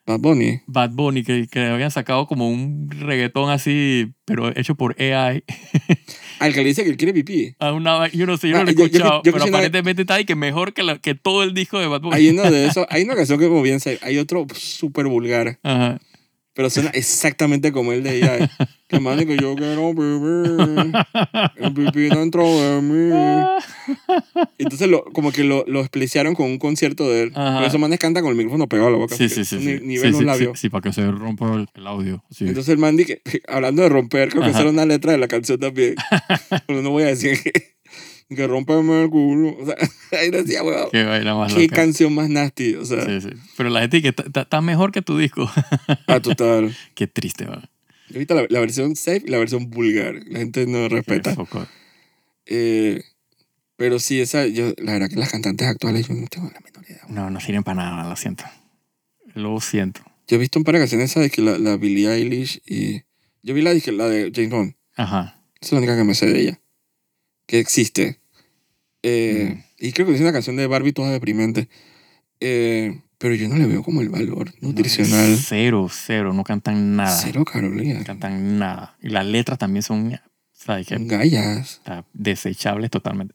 Bad Bunny. Bad Bunny, que, que habían sacado como un reggaetón así, pero hecho por AI. *laughs* Al que le dice que él quiere pipí. A una, yo no sé, yo no Ah, lo he yo- escuchado, yo pero una- aparentemente está ahí que mejor que, la- que todo el disco de Bad Bunny. Hay uno de *laughs* esos, hay una canción que como bien sé, hay otro súper vulgar, Ajá. Pero suena *laughs* exactamente como el de ella. Que man que yo quiero vivir, el pipí dentro de mí. *laughs* Entonces lo, como que lo, lo expliciaron con un concierto de él. Ajá. Pero esos manes cantan con el micrófono pegado a la boca. Sí, sí, sí. ni- Sí, Nivel sí, los sí, labios. sí, para que se rompa el, el audio. Entonces el man dice, que- *laughs* hablando de romper, creo que esa era una letra de la canción también. Pero no voy a decir que, que rompeme el culo. O sea, *laughs* ahí decía, weón, Qué vaina más qué loca. canción más nasty. O sea, Sí, sí. Pero la gente que está- mejor que tu disco. *laughs* ah, total. *laughs* Qué triste, va. Ahorita la, la versión safe y la versión vulgar. La gente no respeta. Eh, pero sí, esa, yo, la verdad que las cantantes actuales yo no tengo la menor idea. No, no sirven para nada, lo siento. Lo siento. Yo he visto un par de canciones esa de que la, la Billie Eilish y... Yo vi la, dije, la de Jane Bond. Ajá. Esa es la única que me sé de ella. Que existe. Eh, Mm. Y creo que es una canción de Barbie toda deprimente. Eh, pero yo no le veo como el valor nutricional. Cero, cero. No cantan nada. Cero calorías. No cantan nada. Y las letras también son, ¿sabes qué? Gallas. Desechables totalmente.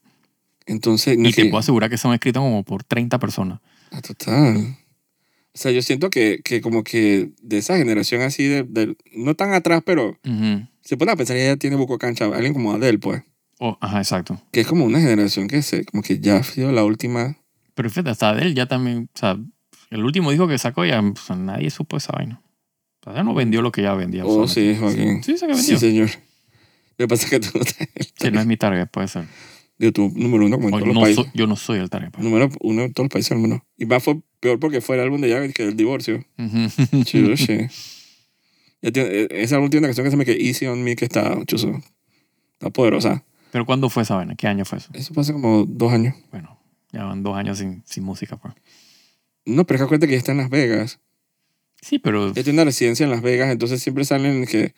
Entonces, no y te puedo asegurar que son escritos como por 30 personas. Ah, total. O sea, yo siento que, que como que de esa generación así, de, de- no tan atrás, pero se pone a pensar que ella tiene buco cancha. Alguien como Adele, pues. Oh, ajá, exacto. Que es como una generación que se, como que ya ha sido la última. Pero fíjate, hasta de él ya también, o sea, el último disco que sacó ya pues, nadie supo esa vaina. O sea, ya no vendió lo que ya vendía. Oh, sí, Joaquín. Sí, sí que Sí, vendió. señor. Lo que pasa es que tú no estás Sí, no es mi target, puede ser. de tu número uno como en O todos los no países. soy- yo no soy el target. pues. Número uno en todos los países al menos. Y más fue peor porque fue el álbum de ella que el divorcio. *laughs* Ya tiene- eh, ese álbum tiene una canción que se llama que Easy on Me que está chuzo. Está poderosa. Pero ¿cuándo fue esa vaina? ¿Qué año fue eso? Eso fue hace como dos años. Bueno, ya van dos años sin, sin música, pues. No, pero es que acuérdate que ella está en Las Vegas. Sí, pero Ella tiene una residencia en Las Vegas, entonces siempre salen que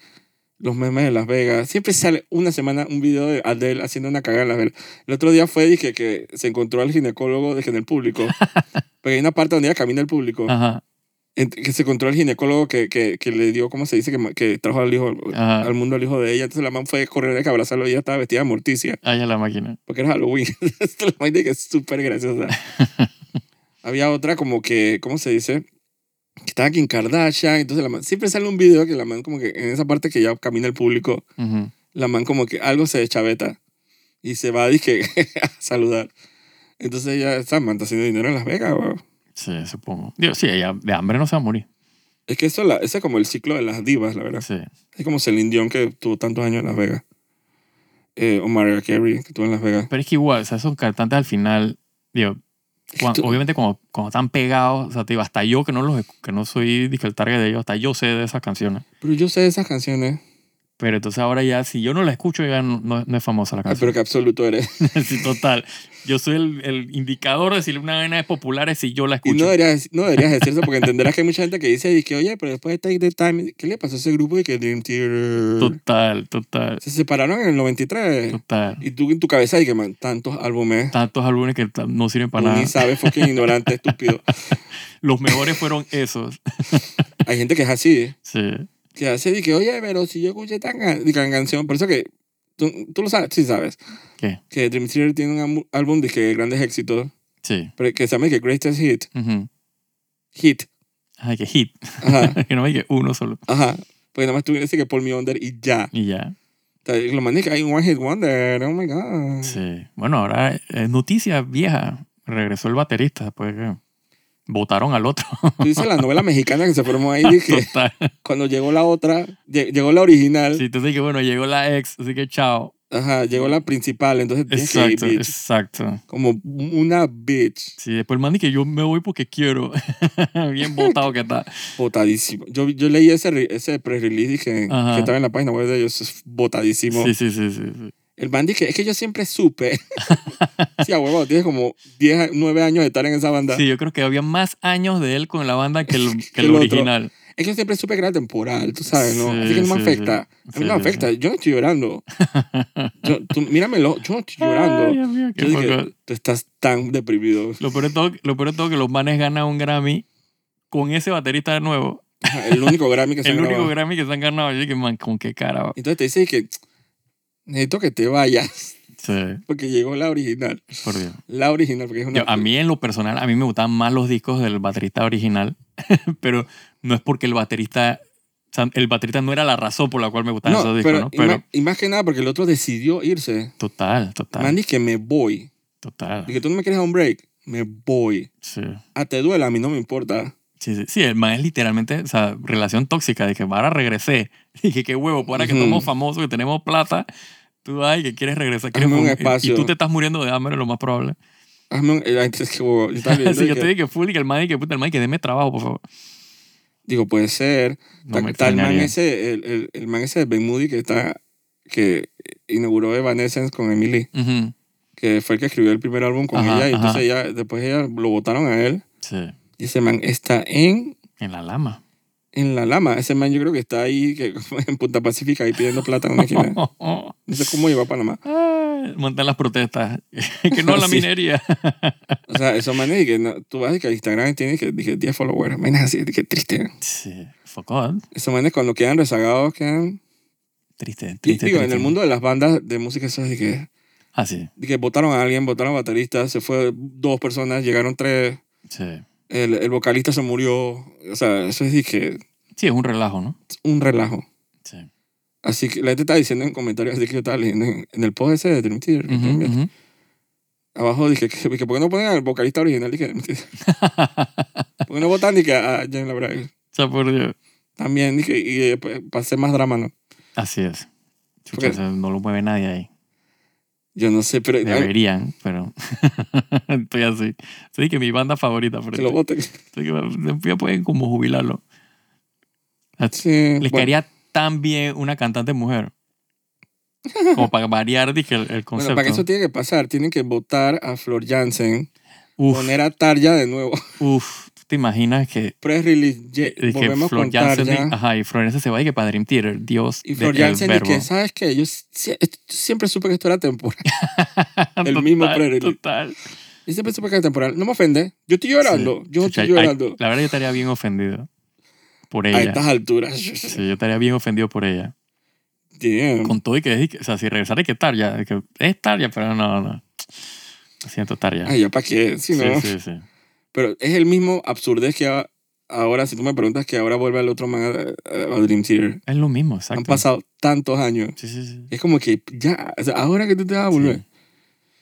los memes de Las Vegas. Siempre sale una semana un video de Adele haciendo una cagada en Las Vegas. El otro día fue dije, que se encontró al ginecólogo de, en el público. *laughs* Porque hay una parte donde ella camina el público. Ajá, que se encontró al ginecólogo que, que, que le dio, ¿cómo se dice? Que, que trajo al hijo, Ajá. al mundo al hijo de ella. Entonces la man fue a correr a abrazarlo y ella estaba vestida de morticia. allá la máquina. Porque era Halloween. *laughs* La dice que es súper graciosa. *laughs* Había otra como que, ¿cómo se dice? Que estaba Kim Kardashian. Entonces la man, siempre sale un video que la man como que en esa parte que ya camina el público, Ujú. la man como que algo se deschaveta y se va dije, *laughs* a saludar. Entonces ella, esa man está haciendo dinero en Las Vegas, weón. Sí, supongo. Digo, sí, ella de hambre no se va a morir. Es que eso la, ese es como el ciclo de las divas, la verdad. Sí. Es como Celine Dion que tuvo tantos años en Las Vegas. Eh, o Mariah Carey que estuvo en Las Vegas. Pero es que igual, o sea, esos cantantes al final, digo, cuan- Tú- obviamente cuando, cuando están pegados, o sea, te digo, hasta yo que no, los, que no soy el target de ellos, hasta yo sé de esas canciones. Pero yo sé esas canciones. Pero entonces ahora ya, si yo no la escucho, ya no, no- no es famosa la Ay, canción. pero que absoluto eres. *laughs* sí, total. Yo soy el, el indicador de si una vaina es popular es si yo la Y escucho. no deberías, no deberías decirse porque entenderás que hay mucha gente que dice y que, oye, pero después de Take the Time, ¿qué le pasó a ese grupo y que Dream Theater? Total, total, Se separaron en el 93. total. Y tú en tu cabeza y que man, tantos álbumes. Tantos álbumes que no sirven Tú para nada. ni sabes, fucking *laughs* ignorante, estúpido. Los mejores fueron esos. Hay gente que es así. Sí. Que hace y que, oye, pero si yo escuché tan, can- canción. Por eso que tú, tú lo sabes, sí sabes. ¿Qué? Que Dream Theater tiene un álbum de que grandes éxitos. Sí. pero que se llama que Greatest Hit. Ujú. Hit. Ay, que hit. Ajá. *laughs* que no me que uno solo. Ajá. Porque nada más tú dices que Paul Me Under y ya. Y ya. Lo mandé que hay un One Hit Wonder. Oh my God. Sí. Bueno, ahora es noticia vieja. Regresó el baterista después que votaron al otro. Tú dices la novela mexicana que se formó ahí. *laughs* Dije, Total. cuando llegó la otra, lle- llegó la original. Sí, entonces que bueno, llegó la ex, así que chao. Ajá, llegó la principal. Entonces tienes que Exacto, bitch. exacto. Como una bitch. Sí, después el man que yo me voy porque quiero. *laughs* Bien votado que está. Botadísimo. Yo, yo leí ese, ese pre-release dije, Ajá. que estaba en la página web de ellos. Es botadísimo. Sí, sí, sí, sí. sí. El man dije, es que yo siempre supe. *laughs* sí, a huevo, tienes como 10, a- 9 años de estar en esa banda. Sí, yo creo que había más años de él con la banda que el, *laughs* que el el original. Es que yo siempre supe que era temporal, tú sabes, ¿no? Sí, Así que no me sí, afecta. sí. A mí no me afecta. Yo no estoy llorando. *laughs* Yo, tú, míramelo, yo no estoy Ay, llorando. Mío, qué Yo dije, tú estás tan deprimido. Lo peor, de todo, lo peor de todo que los manes ganan un Grammy con ese baterista de nuevo. El único Grammy que se el han único grabado. Grammy que se han ganado. Yo dije, man, con qué cara. va? Entonces te dice que necesito que te vayas Sí, *laughs* porque llegó la original. por Dios. La original, porque es una... Yo, a mí en lo personal, a mí me gustaban más los discos del baterista original, *laughs* pero no es porque el baterista, o sea, el baterista no era la razón por la cual me gustaban no, esos discos, pero, ¿no? y Pero más- y más que nada porque el otro decidió irse. total, total, Mandy, que me voy. total. Y que tú no me quieres dar un break. Me voy. Sí. A te duela, a mí no me importa. Sí, sí, sí, el man es literalmente, o sea, relación tóxica, de que ahora regresé. *laughs* Dije, qué huevo, pues ahora que Ujú. somos famosos, que tenemos plata, tú, ay, que quieres regresar. quieres Hazme un y- espacio. Y tú te estás muriendo de hambre, lo más probable. Hazme un... es que, yo estaba viendo Así y yo que- te dije que full y que el man, y que puta, el man, que deme trabajo, por favor. Digo, puede ser. No Ta- me Tal man extrañaría. ese, el, el, el man ese de Ben Moody que está, que inauguró Evanescence con Emily, Ujú. que fue el que escribió el primer álbum con Ajá, ella, y ajá. entonces ella, después ella lo votaron a él, Sí, y ese man está en, en la lama. En la lama. Ese man yo creo que está ahí que, *laughs* en Punta Pacífica ahí pidiendo plata en una esquina. No sé cómo llegó a Panamá. Ay, montan las protestas. *laughs* que no la Sí. minería. O sea, esos manes y que no- tú vas y que Instagram tiene que dije 10 followers. Manes así, que triste. sí, fuck on. Esos manes cuando quedan rezagados quedan... Triste, Y triste. digo, en triste. el mundo de las bandas de música eso es de que, Ah, sí, de que votaron a alguien, votaron a bateristas, se fue dos personas, llegaron tres, sí. el, el vocalista se murió. O sea, eso es de que Sí, es un relajo, ¿no? un relajo. Sí. Así que la gente está diciendo en comentarios, así que yo estaba leyendo en, en el post ese de Dream Theater, abajo dije que, que ¿por qué no ponen al vocalista original? Dije, *laughs* ¿por qué no votan que a Jen Labray? O sea, por Dios. También dije, y eh, pues, para hacer más drama, ¿no? Así es. Chucha, Porque- no lo mueve nadie ahí. Yo no sé, pero... Deberían, pero *laughs* estoy así. Soy que mi banda favorita, pero que lo voten. estoy que ya pueden como jubilarlo. Sí, Les bueno. caería tan bien una cantante mujer. Como para variar, dije, el, el Bueno, concepto. para que eso tiene que pasar, tienen que votar a Flor Jansen, uf, poner a Tarja de nuevo. *laughs* uf, ¿tú te imaginas que, Press release, ye- de que volvemos Flor con Jansen, Tarja. ajá, y Flor Jansen se va y que para Dream Theater, Dios Y Flor del Jansen, y que, ¿sabes qué? Yo si- siempre supe que esto era temporal. *laughs* el mismo Total, pre-release. Total. Yo siempre supe que era temporal. No me ofende. Yo estoy llorando. Sí. Yo Chucha, estoy ay, llorando. la verdad yo estaría bien ofendido por a ella. estas alturas. Sí, yo estaría bien ofendido por ella. Damn. Con todo y que, o sea, si regresara hay que Tarja, de que es Tarja, pero no, no. Lo siento, Tarja. Ay, ya para qué. Si sí, no. sí, sí. Pero es el mismo absurdez que a- ahora, si tú me preguntas que ahora vuelve el otro man a, a- a Dream Theater. Es lo mismo, exacto. Han pasado tantos años. Sí, sí, sí. Es como que ya, o sea, ahora que tú te vas a volver. Sí.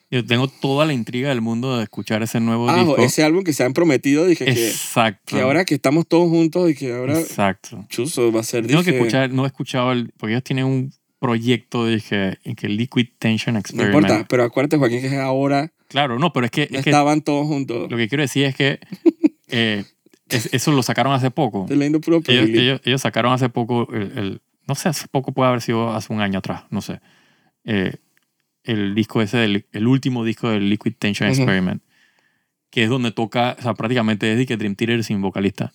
Yo tengo toda la intriga del mundo de escuchar ese nuevo Ah, disco. ese álbum que se han prometido, dije que, Exacto. que ahora que estamos todos juntos y que ahora Exacto. Chuzo va a ser, Tengo que dije, escuchar, no he escuchado el, porque ellos tienen un proyecto, dije, en que Liquid Tension no Experiment. importa, pero acuérdate Joaquín que es ahora Claro, no, pero es que, no es que estaban todos juntos. lo que quiero decir es que *laughs* eh, es- eso lo sacaron hace poco. Leyendo puro Ellos, ellos, ellos sacaron hace poco el, el- no sé, hace poco puede haber sido hace un año atrás, no sé. Eh, el disco ese, del, el último disco del Liquid Tension. Experiment, que es donde toca, o sea, prácticamente es de que Dream Theater sin vocalista.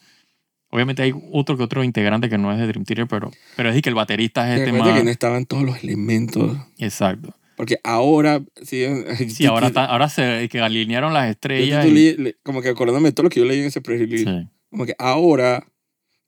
Obviamente hay otro que otro integrante que no es de Dream Theater, pero, pero es de que el baterista es este más... que no estaban todos los elementos. Exacto. Porque ahora, sí, Sí, ahora, está- ahora se que alinearon las yo estrellas. tú y- le- como que acordándome de todo lo que yo leí en ese pre-release. sí. Como que ahora,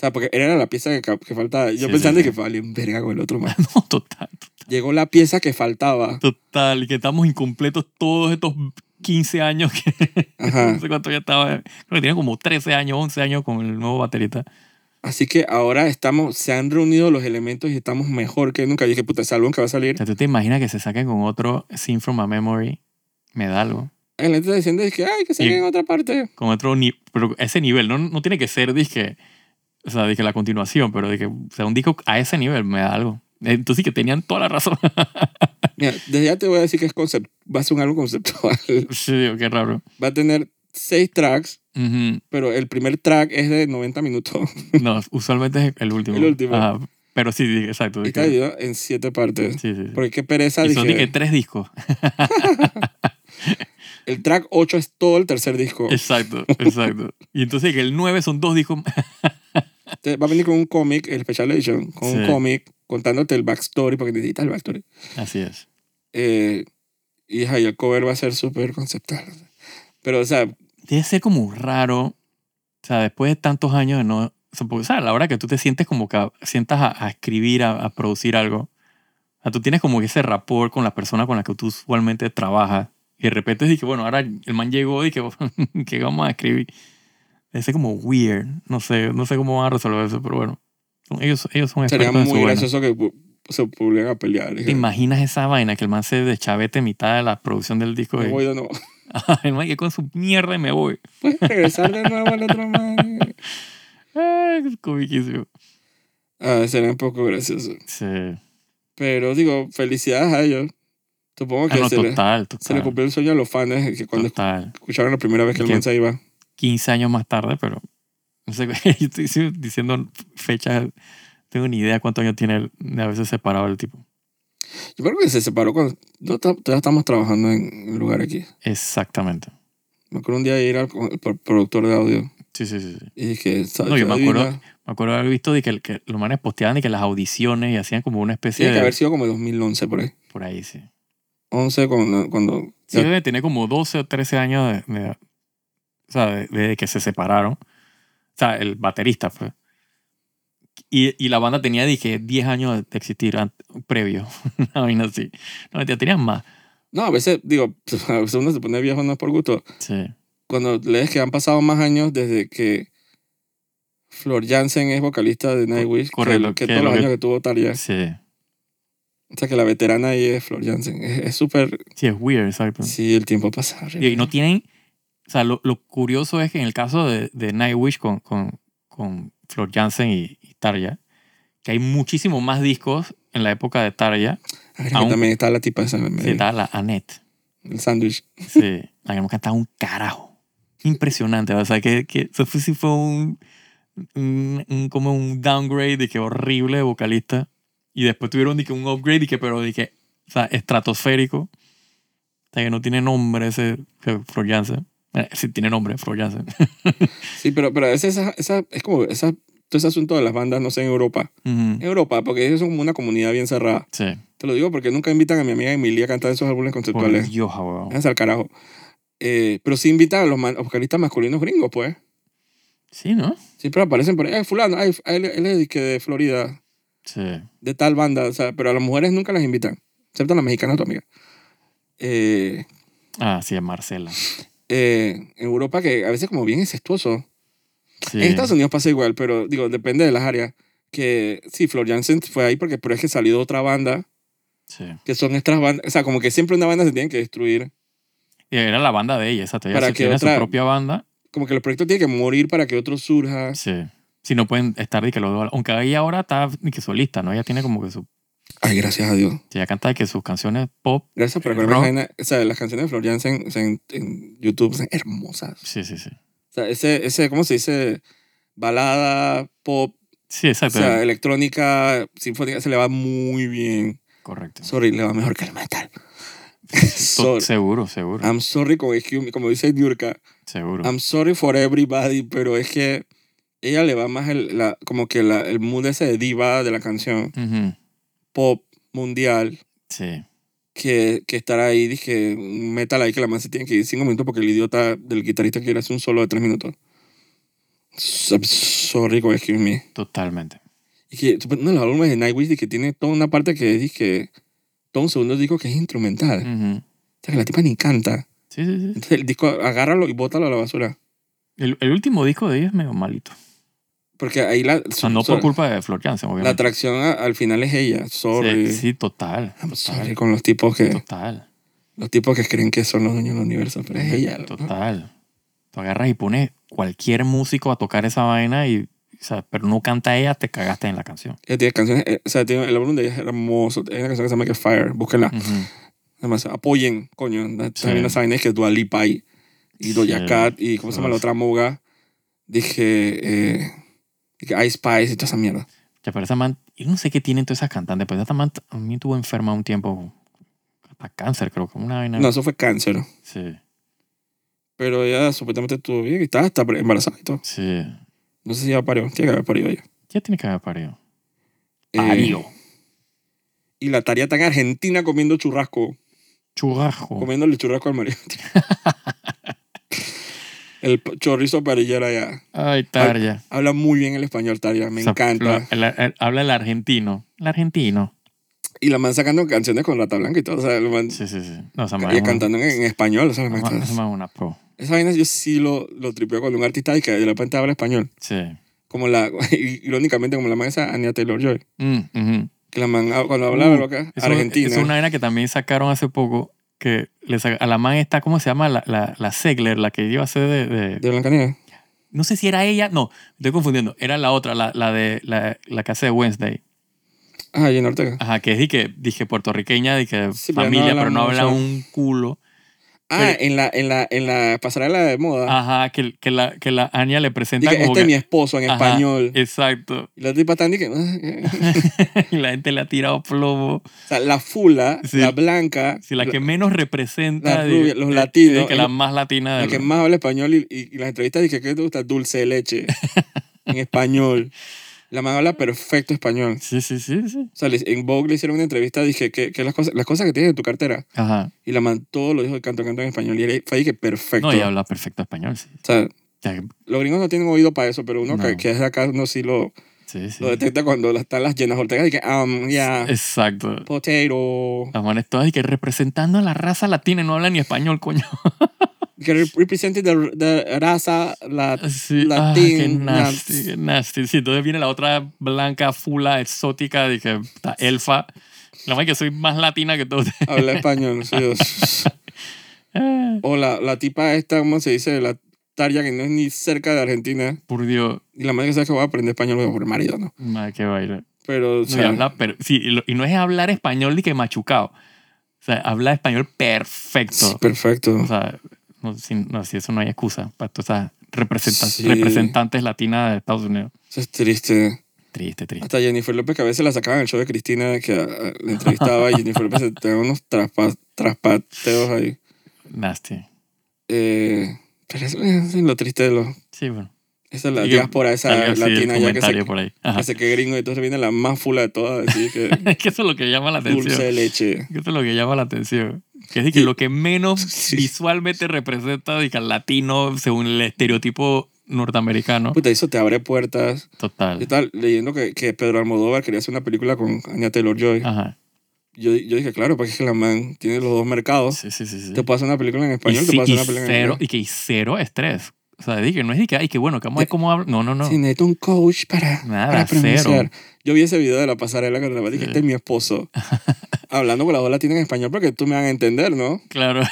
sea, porque era la pieza que, que faltaba. Yo Sí, pensando sí, que vale verga con el otro más. *laughs* No, total. Llegó la pieza que faltaba. Total, y que estamos incompletos todos estos 15 años que *laughs* Ajá. no sé cuánto ya estaba, creo que tenía como 13 años, 11 años con el nuevo baterista. Así que ahora estamos, se han reunido los elementos y estamos mejor que nunca. Yo dije, puta, ese álbum que va a salir. O sea, ¿tú te imaginas que se saquen con otro Scene From A Memory? Me da algo. La gente está diciendo, es que, ay, que saquen Y- en otra parte. Con otro ni pero ese nivel, no, no tiene que ser, dije, o sea, dije la continuación, pero dije, o sea, un disco a ese nivel me da algo. Entonces sí que tenían toda la razón. *laughs* Mira, desde ya te voy a decir que es concept, va a ser un álbum conceptual. sí, digo, qué raro. Va a tener seis tracks, pero el primer track es de 90 minutos. *laughs* No, usualmente es el último. El último. Ajá, Pero sí, sí, exacto. Y está dividido en siete partes. sí, sí, sí. Porque qué pereza, Y son dije. dije, tres discos. *laughs* El track 8 es todo el tercer disco. Exacto, exacto. Y entonces que el 9 son dos discos. Te- Va a venir con un cómic, el Special Edition, con un Sí. cómic contándote el backstory, porque necesitas el backstory. Así es. Eh, y, y el cover va a ser súper conceptual. Pero, o sea, Debe ser como raro. O sea, después de tantos años de no. O sea, a la hora que tú te sientes como que sientas a, a escribir, a, a producir algo. O sea, tú tienes como que ese rapport con la persona con la que tú usualmente trabajas. Y de repente que, bueno, ahora el man llegó y que, *laughs* que vamos a escribir. Ser como weird. No sé, no sé cómo van a resolver eso, pero bueno. Ellos, ellos son sería muy vaina. gracioso que se publiquen a pelear. ¿Te imaginas esa vaina que el man se deschavete en mitad de la producción del disco? Me voy de nuevo. *laughs* el man que con su mierda me voy. Puedes regresar de nuevo al otro man. *laughs* Ay, es comiquísimo. Ah, sería un poco gracioso. Sí. Pero digo, felicidades a ellos. Supongo que Ah, no, se, le, total, se le total. cumplió el sueño a los fans que cuando Total. escucharon la primera vez que el man se iba. 15 años más tarde, pero no sé, *laughs* yo estoy diciendo fechas, tengo ni idea cuántos años tiene el- de haberse separado el tipo. Yo creo que se separó cuando todavía estamos trabajando en un lugar aquí. Exactamente. Me acuerdo un día de ir al el productor de audio. Sí, sí, sí. Y dije. No, yo me acuerdo, me acuerdo haber visto de que, el- que los manes posteaban y que las audiciones y hacían como una especie Tiene que de... haber sido como 2011 por ahí. Por ahí, sí. 11 cuando... cuando Sí, debe tener como 12 o 13 años de, de- o sea, de- desde que se separaron. O sea, el baterista fue. Y, y la banda tenía, dije, 10 años de existir an- previo. *laughs* Una vaina así. No, mentira, tenían más. No, a veces, digo, *laughs* a veces uno se pone viejo no es por gusto. Sí. Cuando lees que han pasado más años desde que Flor Jansen es vocalista de Nightwish, correcto, que, que que todos lo los años que tuvo Tarja. Sí. O sea, que la veterana ahí es Flor Jansen. Es súper... Sí, es weird, ¿sabes? Sí, el tiempo pasa. Y no tienen. O sea, lo, lo curioso es que en el caso de, de Nightwish con, con, con Flor Jansen y, y Tarja, que hay muchísimo más discos en la época de Tarja. Ay, que aún- también está la tipa esa, Sí, estaba la Annette. el sándwich. Sí, la que no cantaba un carajo. Impresionante. O sea, que, que eso fue, sí fue un, un- un- como un downgrade de que horrible de vocalista. Y después tuvieron de que un upgrade y que, pero de que, o sea, estratosférico. O sea, que no tiene nombre ese que Flor Jansen. Eh, sí tiene nombre, Jansen. *laughs* Sí, pero, pero a veces esa, esa, es como esa, todo ese asunto de las bandas, no sé, en Europa. En Europa, porque ellos son como una comunidad bien cerrada. Sí. Te lo digo porque nunca invitan a mi amiga Emilia a cantar esos álbumes conceptuales. Dios. Váyanse al carajo. Eh, pero sí invitan a los vocalistas masculinos gringos, pues. Sí, ¿no? Siempre aparecen por ahí. "Ay, fulano, ay, él, él es de que de Florida, Sí. de tal banda. O sea, pero a las mujeres nunca las invitan. Excepto a las mexicanas, tu amiga. Eh, Ah, sí, es Marcela. Eh, en Europa, que a veces como bien incestuoso. Sí. En Estados Unidos pasa igual, pero digo, depende de las áreas. Que sí, Flor Jansen fue ahí porque pero es que salió otra banda, Sí. que son estas bandas. O sea, como que siempre una banda se tiene que destruir. Y era la banda de ella, exacto. Ella Para que tiene otra- su propia banda. Como que los proyectos tienen que morir para que otro surja. Sí. Si no pueden estar de que los dos. Aunque ella ahora está de que solista, ¿no? Ella tiene como que su. Ay, gracias a Dios. Ella canta de que sus canciones pop. Gracias por. Jaina. O sea, las canciones de Flor Jansen o en, en YouTube son hermosas. Sí, sí, sí. O sea, ese, ese, ¿cómo se dice? Balada, pop, Sí, o exacto. sea, electrónica, sinfónica, se le va muy bien. Correcto. Sorry, le va mejor que el metal. *laughs* Sorry. seguro, seguro. I'm sorry con como dice Diurka. seguro. I'm sorry for everybody, pero es que ella le va más el, la, como que la, el mood ese de diva de la canción, Ujú. Pop mundial, Sí. que, que estar ahí, dije, metal ahí que la más se tiene que ir cinco minutos porque el idiota del guitarrista quiere hacer un solo de tres minutos. So- Sorry excuse me. Totalmente. Y que uno de los álbumes de Nightwish que tiene toda una parte que dije, todo un segundo disco que es instrumental. O sea, que la tipa ni canta. Sí, sí, sí. Entonces el disco, agárralo y bótalo a la basura. El, el último disco de ella es medio malito. Porque ahí la, O sea, no por culpa de Flor Jansen, la obviamente. atracción a- al final es ella. Sorry. Sí, sí, total. I'm Total. sorry con los tipos que Total. los tipos que creen que son los dueños del universo, pero es ella. ¿no? Total. Tú agarras y pones cualquier músico a tocar esa vaina y, o sea, pero no canta ella, te cagaste en la canción. Ella tiene canciones, eh, o sea, tiene, el álbum de ella es hermoso. Hay una canción que se llama que Fire, búsquenla. Ujú. Además, apoyen, coño. Sí. También esa vaina es que Dua Lipa y, y Doja Sí. Cat y ¿cómo se llama la otra moga? Dije, eh, dije Ice Spice y toda esa mierda. Ya, pero esa man, yo no sé qué tienen todas esas cantantes, pero esa man a mí estuvo enferma un tiempo, hasta cáncer creo, como una vaina. No, eso fue cáncer. Sí, Pero ella supuestamente estuvo bien y estaba hasta embarazada y todo. sí. No sé si ya parió. Tiene que haber parido ella. Ya tiene que haber parido. Eh, Parió. y la tarea está en Argentina comiendo churrasco. Churrasco. Comiéndole churrasco al marido. *laughs* el chorizo parillera ya. Ay, Tarja. Habla muy bien el español, Taria. Me O sea, encanta. lo- el- el- habla el argentino. El argentino. Y la man sacando canciones con Rata Blanca y todo. O sea, la man Sí, sí, sí. No, ella es una- cantando en, en español. O sea, la man está- es una pro. Esa vaina yo sí lo, lo tripeo cuando un artista y que de repente habla español. Sí. Como la, *laughs* irónicamente, como la man esa Anya Taylor-Joy. Mm, ujú. Que la man, ah, cuando hablaba Uh, loca, Eso- argentina. Es una vaina que también sacaron hace poco. Que a la man está, ¿cómo se llama? La, la, la Segler, la que iba a ser de, de- De Blancanieves. No sé si era ella. No, estoy confundiendo. Era la otra, la, la de la, la que hace de Wednesday. Ah, Jenna Ortega. Ajá, que es que, dije puertorriqueña, pero no familia, habla pero no habla un culo. Ah, Pero- en la, en, la, en la pasarela de moda. Ajá, que, que, la, que la Anya le presenta Dije, como este es que- mi esposo en Ajá, español. Exacto. Y la tipa está que... *laughs* y la gente le ha tirado plomo. O sea, la fula, Sí. la blanca, Si la que menos representa. la de- rubia, los de- latinos, de que es la más latina la de que los- más habla español y, y, y las entrevistas dije, ¿qué te gusta? Dulce de leche. *laughs* en español. La más habla perfecto español. Sí, sí, sí, sí. O sea, en Vogue le hicieron una entrevista, dije, ¿qué, qué las, cosas, las cosas que tienes en tu cartera? Ajá. Y la man todo lo dijo de canto a canto en español. Y fue ahí que perfecto. No, ella habla perfecto español, sí. O sea, los gringos no tienen oído para eso, pero uno que, No. que es de acá, uno sí lo, Sí, sí. lo detecta cuando están las llenas Ortega. Y que, um, yeah, Exacto. potato. Las manes todas y que representando a la raza latina y no hablan ni español, coño. *laughs* Que re- represente the raza, la, Sí, ah, qué nasty, qué nasty. Sí, entonces viene la otra blanca, fula, exótica, de que está elfa. La más que soy más latina que todo. *laughs* habla español. sí, *laughs* O la, la tipa esta, ¿cómo se dice? La Tarja, que no es ni cerca de Argentina. Por Dios, Y la madre que sabe que voy a aprender español luego por el marido, ¿no? madre que baila. Pero, o No, y, sea, habla, pero, sí, y, lo- y no es hablar español ni que machucado. O sea, habla español perfecto. sí, perfecto. O sea, no, si, no, si eso no hay excusa para todas esas Sí. representantes latinas de Estados Unidos. Eso es triste. Triste, triste. Hasta Jennifer López, que a veces la sacaban en el show de Cristina, que ah, la entrevistaba y Jennifer López *laughs* tenía unos traspa- traspateos ahí. Nasty. Eh, pero eso es lo triste de los... Sí, bueno. Esa es la diáspora esa así latina ya que se, por ahí. Ajá. que gringo y entonces viene la más fula de todas a decir que *laughs* Es que eso es lo que llama la atención. dulce de leche. Que Eso es lo que llama la atención. Que es que Y- lo que menos *laughs* Sí. visualmente representa de que al latino según el estereotipo norteamericano. Puta, eso te abre puertas. Yo Total. estaba leyendo que, que Pedro Almodóvar quería hacer una película con Anya Taylor-Joy. Ajá. Yo, yo dije, claro, porque es que la man tiene los dos mercados. Sí, sí, sí. sí. Te puedo hacer una película en Y, español, te sí, puedo hacer y una película en cero, inglés. y que cero estrés. O sea, que no es de que, ay, qué bueno, que vamos a ver cómo habla. No, no, no. Sí, necesito un coach para, Nada, para pronunciar. cero. Yo vi ese video de la pasarela cuando la dije, Sí. este es mi esposo. *laughs* Hablando con la dos latinas en español porque tú me van a entender, ¿no? Claro.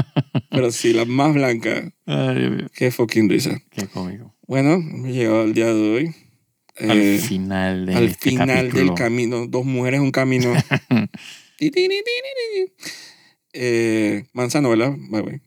*laughs* Pero sí, la más blanca. Ay, Dios mío. Qué fucking risa. Qué cómico. Bueno, hemos llegado al día de hoy. al Eh, final de al este final capítulo. del camino. Dos mujeres, un camino. *laughs* Eh, Manzano, ¿verdad? Bye,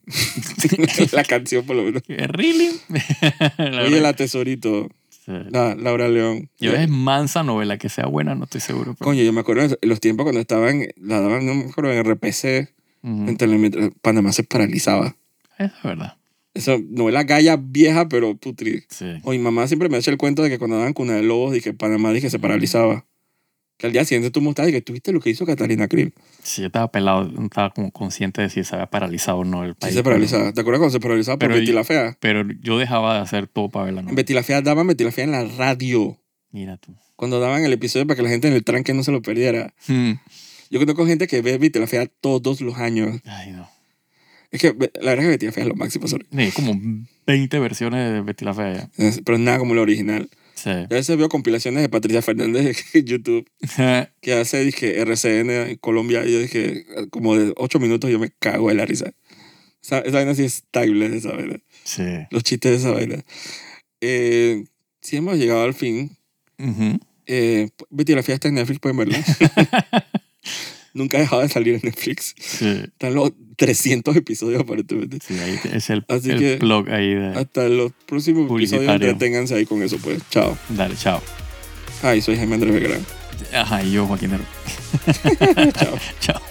la canción, por lo menos. ¿Qué, ¿Really? *laughs* La Oye, la tesorito. sí. La, Laura León. Yo es mansa novela, que sea buena, no estoy seguro. pero- Coño, yo me acuerdo de los tiempos cuando estaban, la daban, no me acuerdo, en RPC, Ujú. en Telemetro, Panamá se paralizaba. Eso es verdad. Esa novela galla vieja, pero putri. Sí. O mi mamá siempre me echa el cuento de que cuando daban Cuna de Lobos, que Panamá dije se paralizaba. Que al día siguiente tú mostrabas y que tuviste lo que hizo Catalina Krill. Sí, yo estaba pelado, estaba como consciente de si se había paralizado o no el Sí país. se pero- paralizaba. ¿Te acuerdas cuando se paralizaba por Pero Betty la Fea? Pero yo dejaba de hacer todo para verla. ¿no? Betty la Fea daban Betty la Fea en la radio. Mira tú. Cuando daban el episodio para que la gente en el tranque no se lo perdiera. Hmm. Yo conozco gente que ve Betty la Fea todos los años. Ay, no. Es que la verdad es que Betty la Fea es lo máximo. sorry. Hay como 20 versiones de Betty la Fea. ya. Pero nada como lo original. Sí. Yo a veces veo compilaciones de Patricia Fernández en *laughs* YouTube que hace dije, RCN en Colombia y yo dije, como de 8 minutos yo me cago de la risa. Esa, esa vaina sí es timeless, esa vaina. sí. Los chistes de esa vaina. Eh, sí hemos llegado al fin. Ujú. Eh, Betty la Fiesta en Netflix, pueden verla. *laughs* Nunca ha dejado de salir en Netflix. Sí. Están los 300 episodios aparentemente. Sí, ahí es el, Así el que- blog ahí de... Hasta los próximos episodios, entreténganse ahí con eso, pues. Chao. Dale, chao. Ay, soy Jaime Andrés Belgrán. Ajá, y yo, Joaquín. *laughs* Chao. *laughs* Chao.